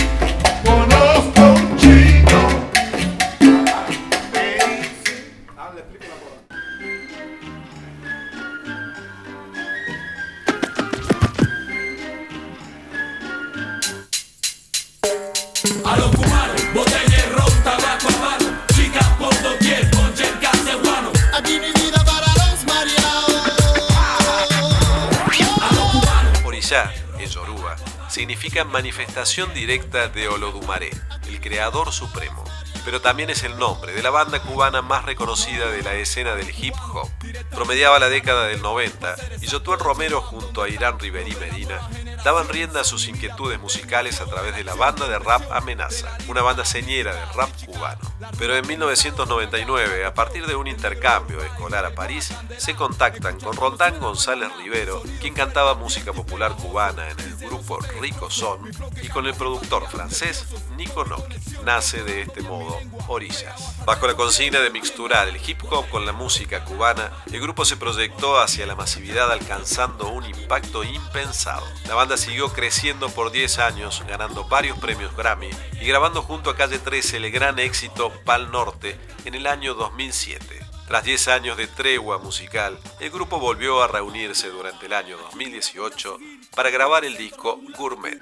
Speaker 4: Manifestación directa de Olodumaré, el creador supremo. Pero también es el nombre de la banda cubana más reconocida de la escena del hip hop. Promediaba la década del 90 y Yotuel Romero junto a Irán Riverí Medina daban rienda a sus inquietudes musicales a través de la banda de rap Amenaza, una banda señera del rap cubano. Pero en 1999, a partir de un intercambio escolar a París, se contactan con Roldán González Rivero, quien cantaba música popular cubana en el grupo Rico Son, y con el productor francés Nico Noki. Nace de este modo Orillas. Bajo la consigna de mixturar el hip hop con la música cubana, el grupo se proyectó hacia la masividad alcanzando un impacto impensado. La banda siguió creciendo por 10 años, ganando varios premios Grammy y grabando junto a Calle 13 el gran éxito Pal Norte en el año 2007. Tras 10 años de tregua musical, el grupo volvió a reunirse durante el año 2018 para grabar el disco Gourmet.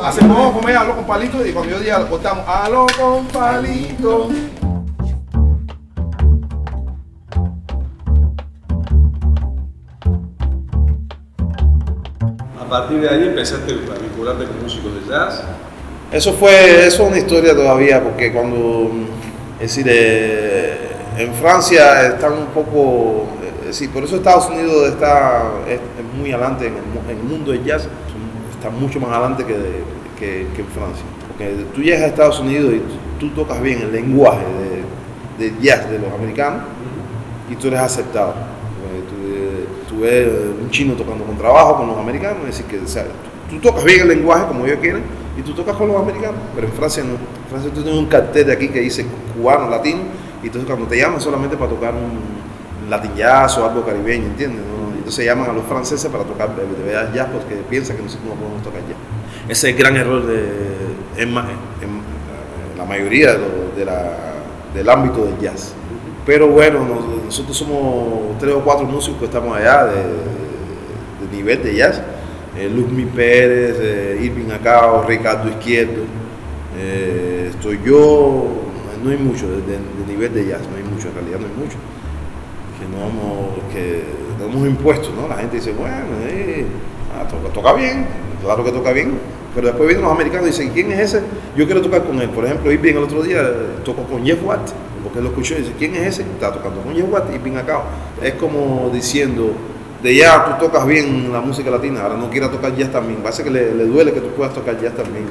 Speaker 1: Hacemos, comer algo con palito y cuando yo diga, cortamos algo con palito.
Speaker 3: Partir de ahí empezaste a vincularte con músicos de jazz.
Speaker 2: Eso fue, eso es una historia todavía, porque cuando, mm, es decir, eh, en Francia están un poco, eh, es decir, por eso Estados Unidos está es, muy adelante en el, mundo del jazz, está mucho más adelante que, de- que, que en Francia. Porque tú llegas a Estados Unidos y tú, tocas bien el lenguaje de, del jazz de los americanos y tú eres aceptado. Ves un chino tocando con trabajo con los americanos, es decir, que o tú tocas bien el lenguaje como ellos quieren y tú tocas con los americanos, pero en Francia no. En Francia tú tienes un cartel de aquí que dice cubano, latino, y entonces cuando te llaman solamente para tocar un latin jazz o algo caribeño, ¿entiendes? no? Entonces llaman a los franceses para tocar jazz porque piensan que nosotros no podemos tocar jazz. Ese es el gran error de, la mayoría del ámbito del jazz. Pero bueno, nos- nosotros somos tres o cuatro músicos que estamos allá de, nivel de jazz. Eh, Luzmi Pérez, eh, Irving Acao, Ricardo Izquierdo, eh, estoy yo, no hay mucho, de nivel de jazz, no hay mucho, en realidad no hay mucho. Que no hemos, que no hemos impuesto, ¿no? La gente dice, bueno, eh, ah, toca, toca bien, claro que toca bien, pero después vienen los americanos y dicen, ¿quién es ese? Yo quiero tocar con él. Por ejemplo, Irving el otro día eh, tocó con Jeff Watt, porque lo escuchó y dice, ¿quién es ese? Está tocando con Watt y acá. Es como diciendo, de ya tú tocas bien la música latina, ahora no quieras tocar jazz también. Parece que le, le duele que tú puedas tocar jazz también.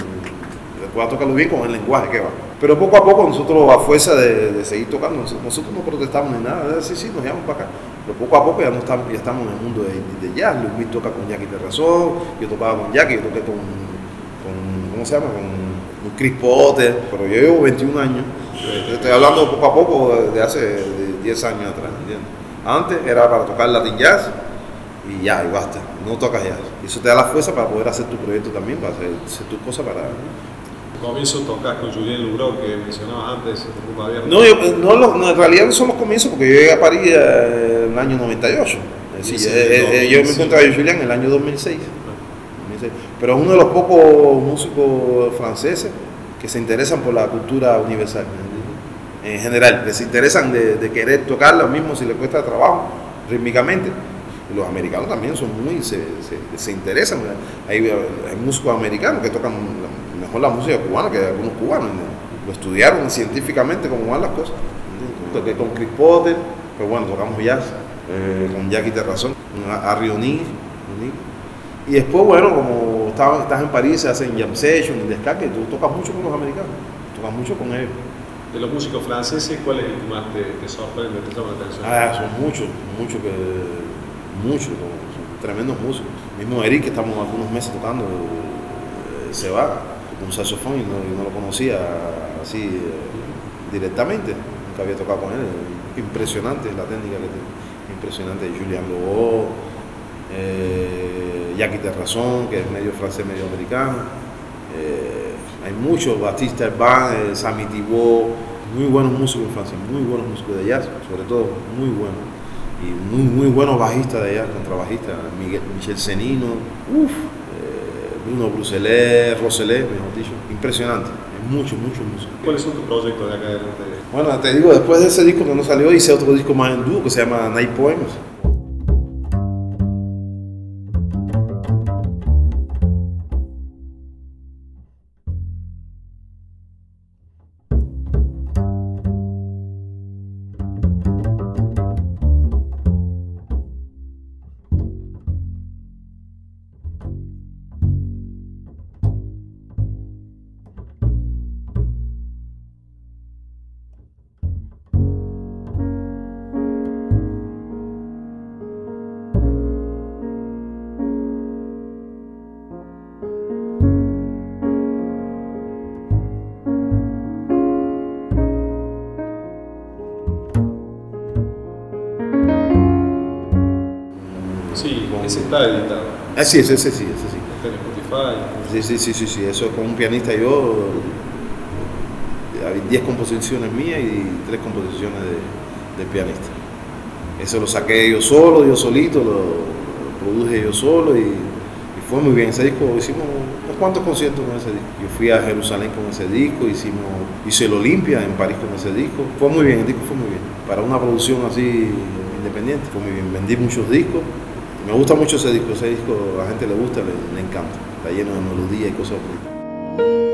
Speaker 2: Puedas tocarlo bien con el lenguaje que va. Pero poco a poco nosotros, a fuerza de, seguir tocando, nosotros no protestamos ni nada. Sí, sí, nos llevamos para acá. Pero poco a poco ya, no estamos, ya estamos en el mundo de, de jazz. Luis toca con Jackie Terrazón, yo tocaba con Jackie, yo toqué con, con ¿cómo se llama? Con, con Chris Potter, pero yo llevo 21 años. Estoy hablando poco a poco de, hace de 10 años atrás, ¿entiendes? Antes era para tocar Latin Jazz y ya, y basta, no tocas jazz. Y eso te da la fuerza para poder hacer tu proyecto también, para hacer, hacer tus cosas para...
Speaker 3: Comienzo tocas con Julien Lugro, que mencionabas antes, Abierto.
Speaker 2: No, yo, no, lo- no, en realidad no son los comienzos, porque yo llegué a París eh, en el año 98. Es decir,
Speaker 3: Sí,
Speaker 2: eh, eh, yo me
Speaker 3: 2005.
Speaker 2: encontré a Julián en el año 2006. 2006. Pero es uno de los pocos músicos franceses que se interesan por la cultura universal. En general, se interesan de, querer tocar lo mismo si les cuesta trabajo, rítmicamente. Los americanos también son muy, se, se- interesan. Hay, hay músicos americanos que tocan mejor la música cubana que algunos cubanos. Lo estudiaron científicamente cómo van las cosas. Toqué con Chris Potter, pero bueno, tocamos jazz, eh, con Jackie Terrazón, O'Neill. O'Neill. Y después, bueno, como estás en París, se hacen jam sessions, descarga, y tú tocas mucho con los americanos, tocas mucho con ellos.
Speaker 3: De los músicos franceses, ¿cuál es el que más te, te sorprende, te llama la atención?
Speaker 2: Ah, son muchos, muchos que. Muchos, son tremendos músicos. Mismo Eric, que estamos algunos meses tocando, eh, se va con un saxofón y no, y no lo conocía así eh, directamente. Nunca había tocado con él. Impresionante la técnica que tiene. Impresionante. Julian Lobo, eh, Jackie Terrazón, que es medio francés, medio americano. Eh, hay muchos, Batista Herbin, eh, Sammy Thibault, muy buenos músicos en Francia, muy buenos músicos de jazz, sobre todo muy buenos. Y muy, muy buenos bajistas de jazz, contrabajistas, Miguel, Michel Cenino, uf, eh, Bruno Bruselet, Roselet, mejor dicho, impresionante, hay muchos, muchos músicos.
Speaker 3: ¿Cuáles son tus proyectos de acá adelante?
Speaker 2: Bueno, te digo, después de ese disco que no salió, hice otro disco más en dúo que se llama Night Poems.
Speaker 3: Ese está editado.
Speaker 2: Ah, sí, ese, sí, ese sí.
Speaker 3: Está en Spotify.
Speaker 2: Sí, sí, sí, sí, sí, eso con un pianista yo, hay 10 composiciones mías y 3 composiciones de, de pianista. Eso lo saqué yo solo, yo solito, lo, lo produje yo solo y, y fue muy bien. Ese disco, hicimos unos cuantos conciertos con ese disco. Yo fui a Jerusalén con ese disco, hicimos, hice el Olimpia en París con ese disco. Fue muy bien, el disco fue muy bien. Para una producción así independiente, fue muy bien. Vendí muchos discos. Me gusta mucho ese disco, ese disco a la gente le gusta, le, encanta. Está lleno de melodía y cosas bonitas.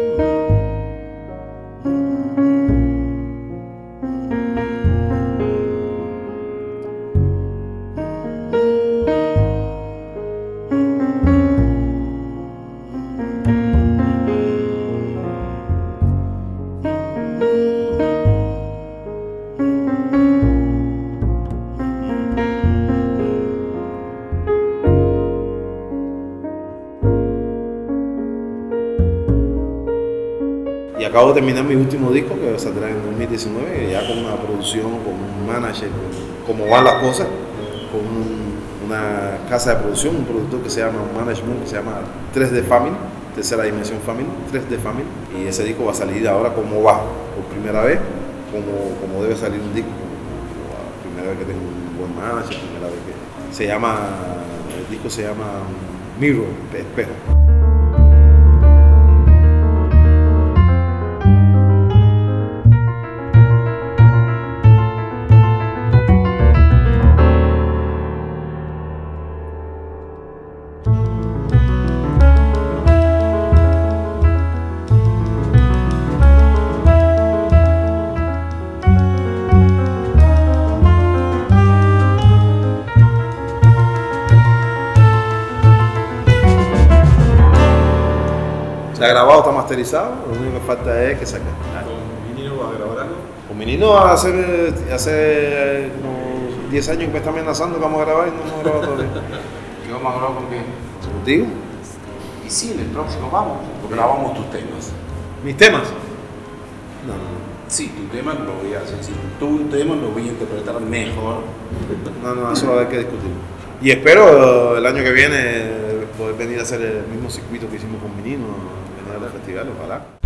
Speaker 2: Acabo de terminar mi último disco que saldrá en 2019, ya con una producción, con un manager, con cómo van las cosas, con un- una casa de producción, un productor que se llama, un management que se llama 3D Family, tercera dimensión Family, 3D Family. Y ese disco va a salir ahora como va, por primera vez, como, como debe salir un disco, como, como primera vez que tengo un buen manager, primera vez que se llama, el disco se llama Mirror, espejo.
Speaker 6: Grabado, está masterizado, lo único que falta es que saque.
Speaker 3: ¿Con vinilo vas a grabar algo?
Speaker 6: Con mi niño hace, hace como 10 años que me está amenazando que vamos a grabar y no hemos grabado todavía.
Speaker 7: ¿Qué vamos a grabar con qué?
Speaker 6: ¿Contigo?
Speaker 7: Y sí, en el próximo vamos. Grabamos tus temas.
Speaker 6: ¿Mis temas? No, no,
Speaker 7: Sí, tu tema lo voy a hacer. sí, Tu tema lo voy a interpretar mejor.
Speaker 6: no, no, eso va a haber que discutir. Y espero el año que viene poder venir a hacer el mismo circuito que hicimos con mi festivales, ojalá.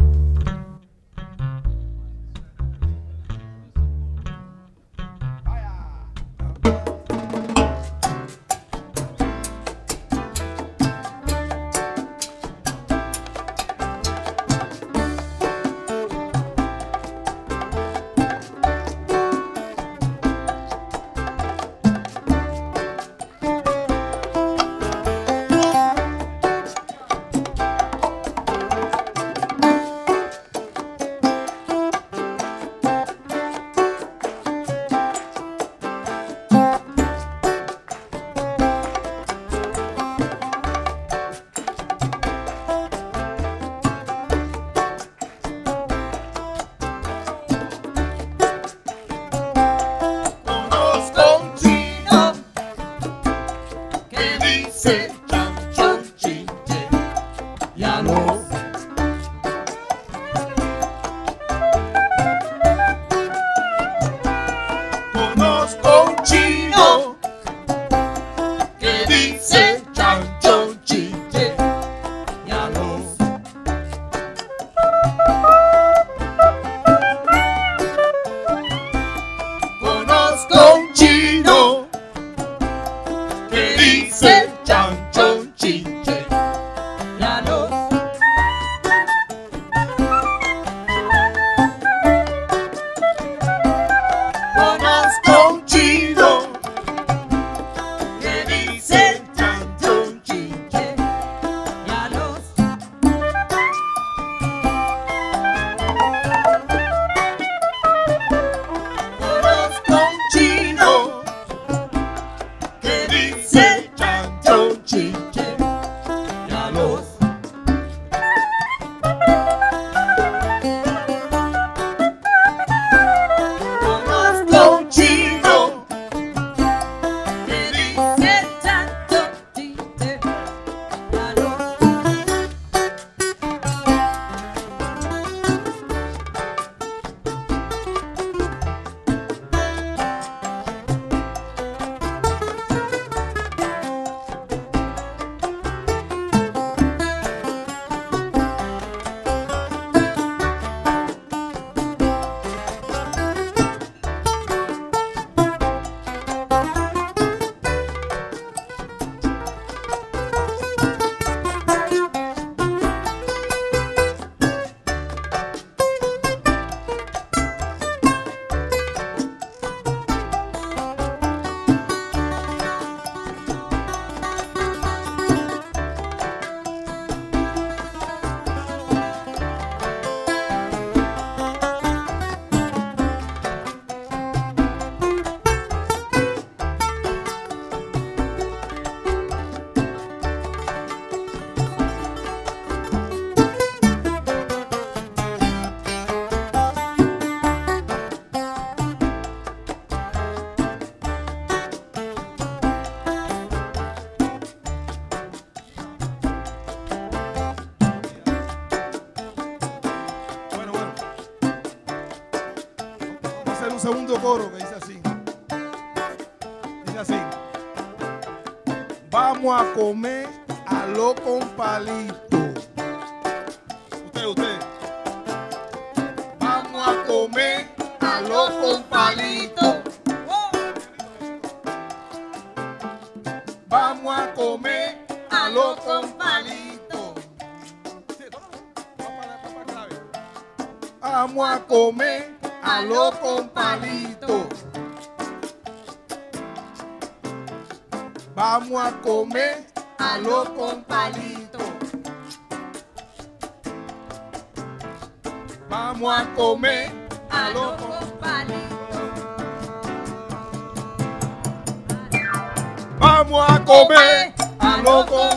Speaker 1: Coro que dice así. Dice así. Vamos a comer a lo con palito. Usted, usted. Vamos a comer a lo con palito. Vamos a comer a lo con palito. Vamos a comer a lo con palito. Comer a lo con palito. Vamos a comer a lo con Vamos a comer a lo con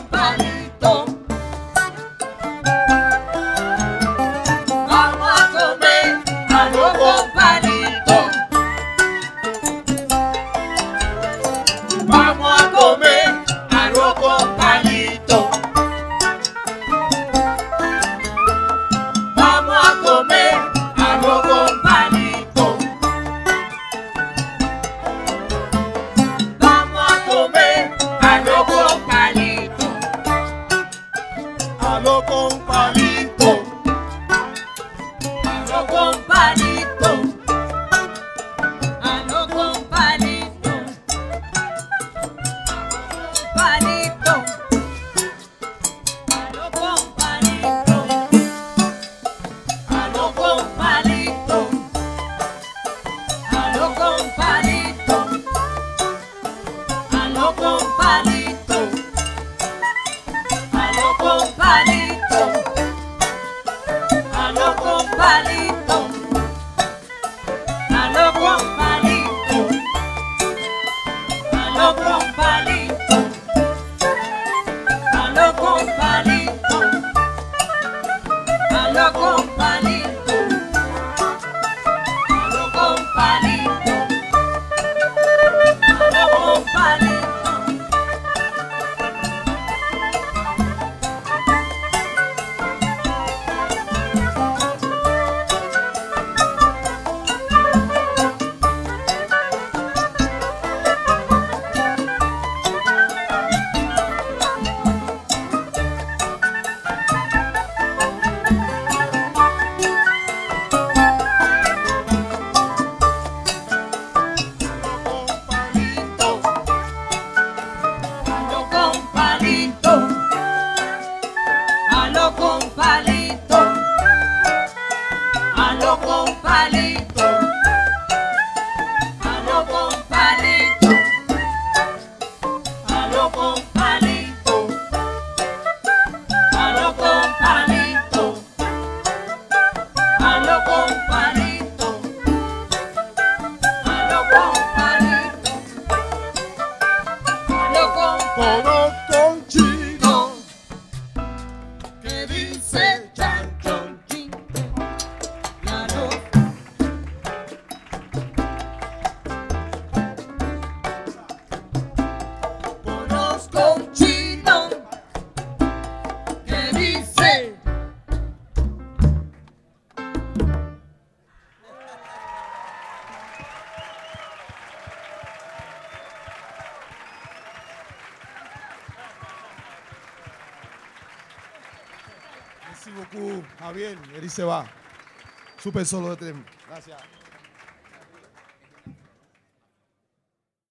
Speaker 6: valley. y se va. Súper solo de tren.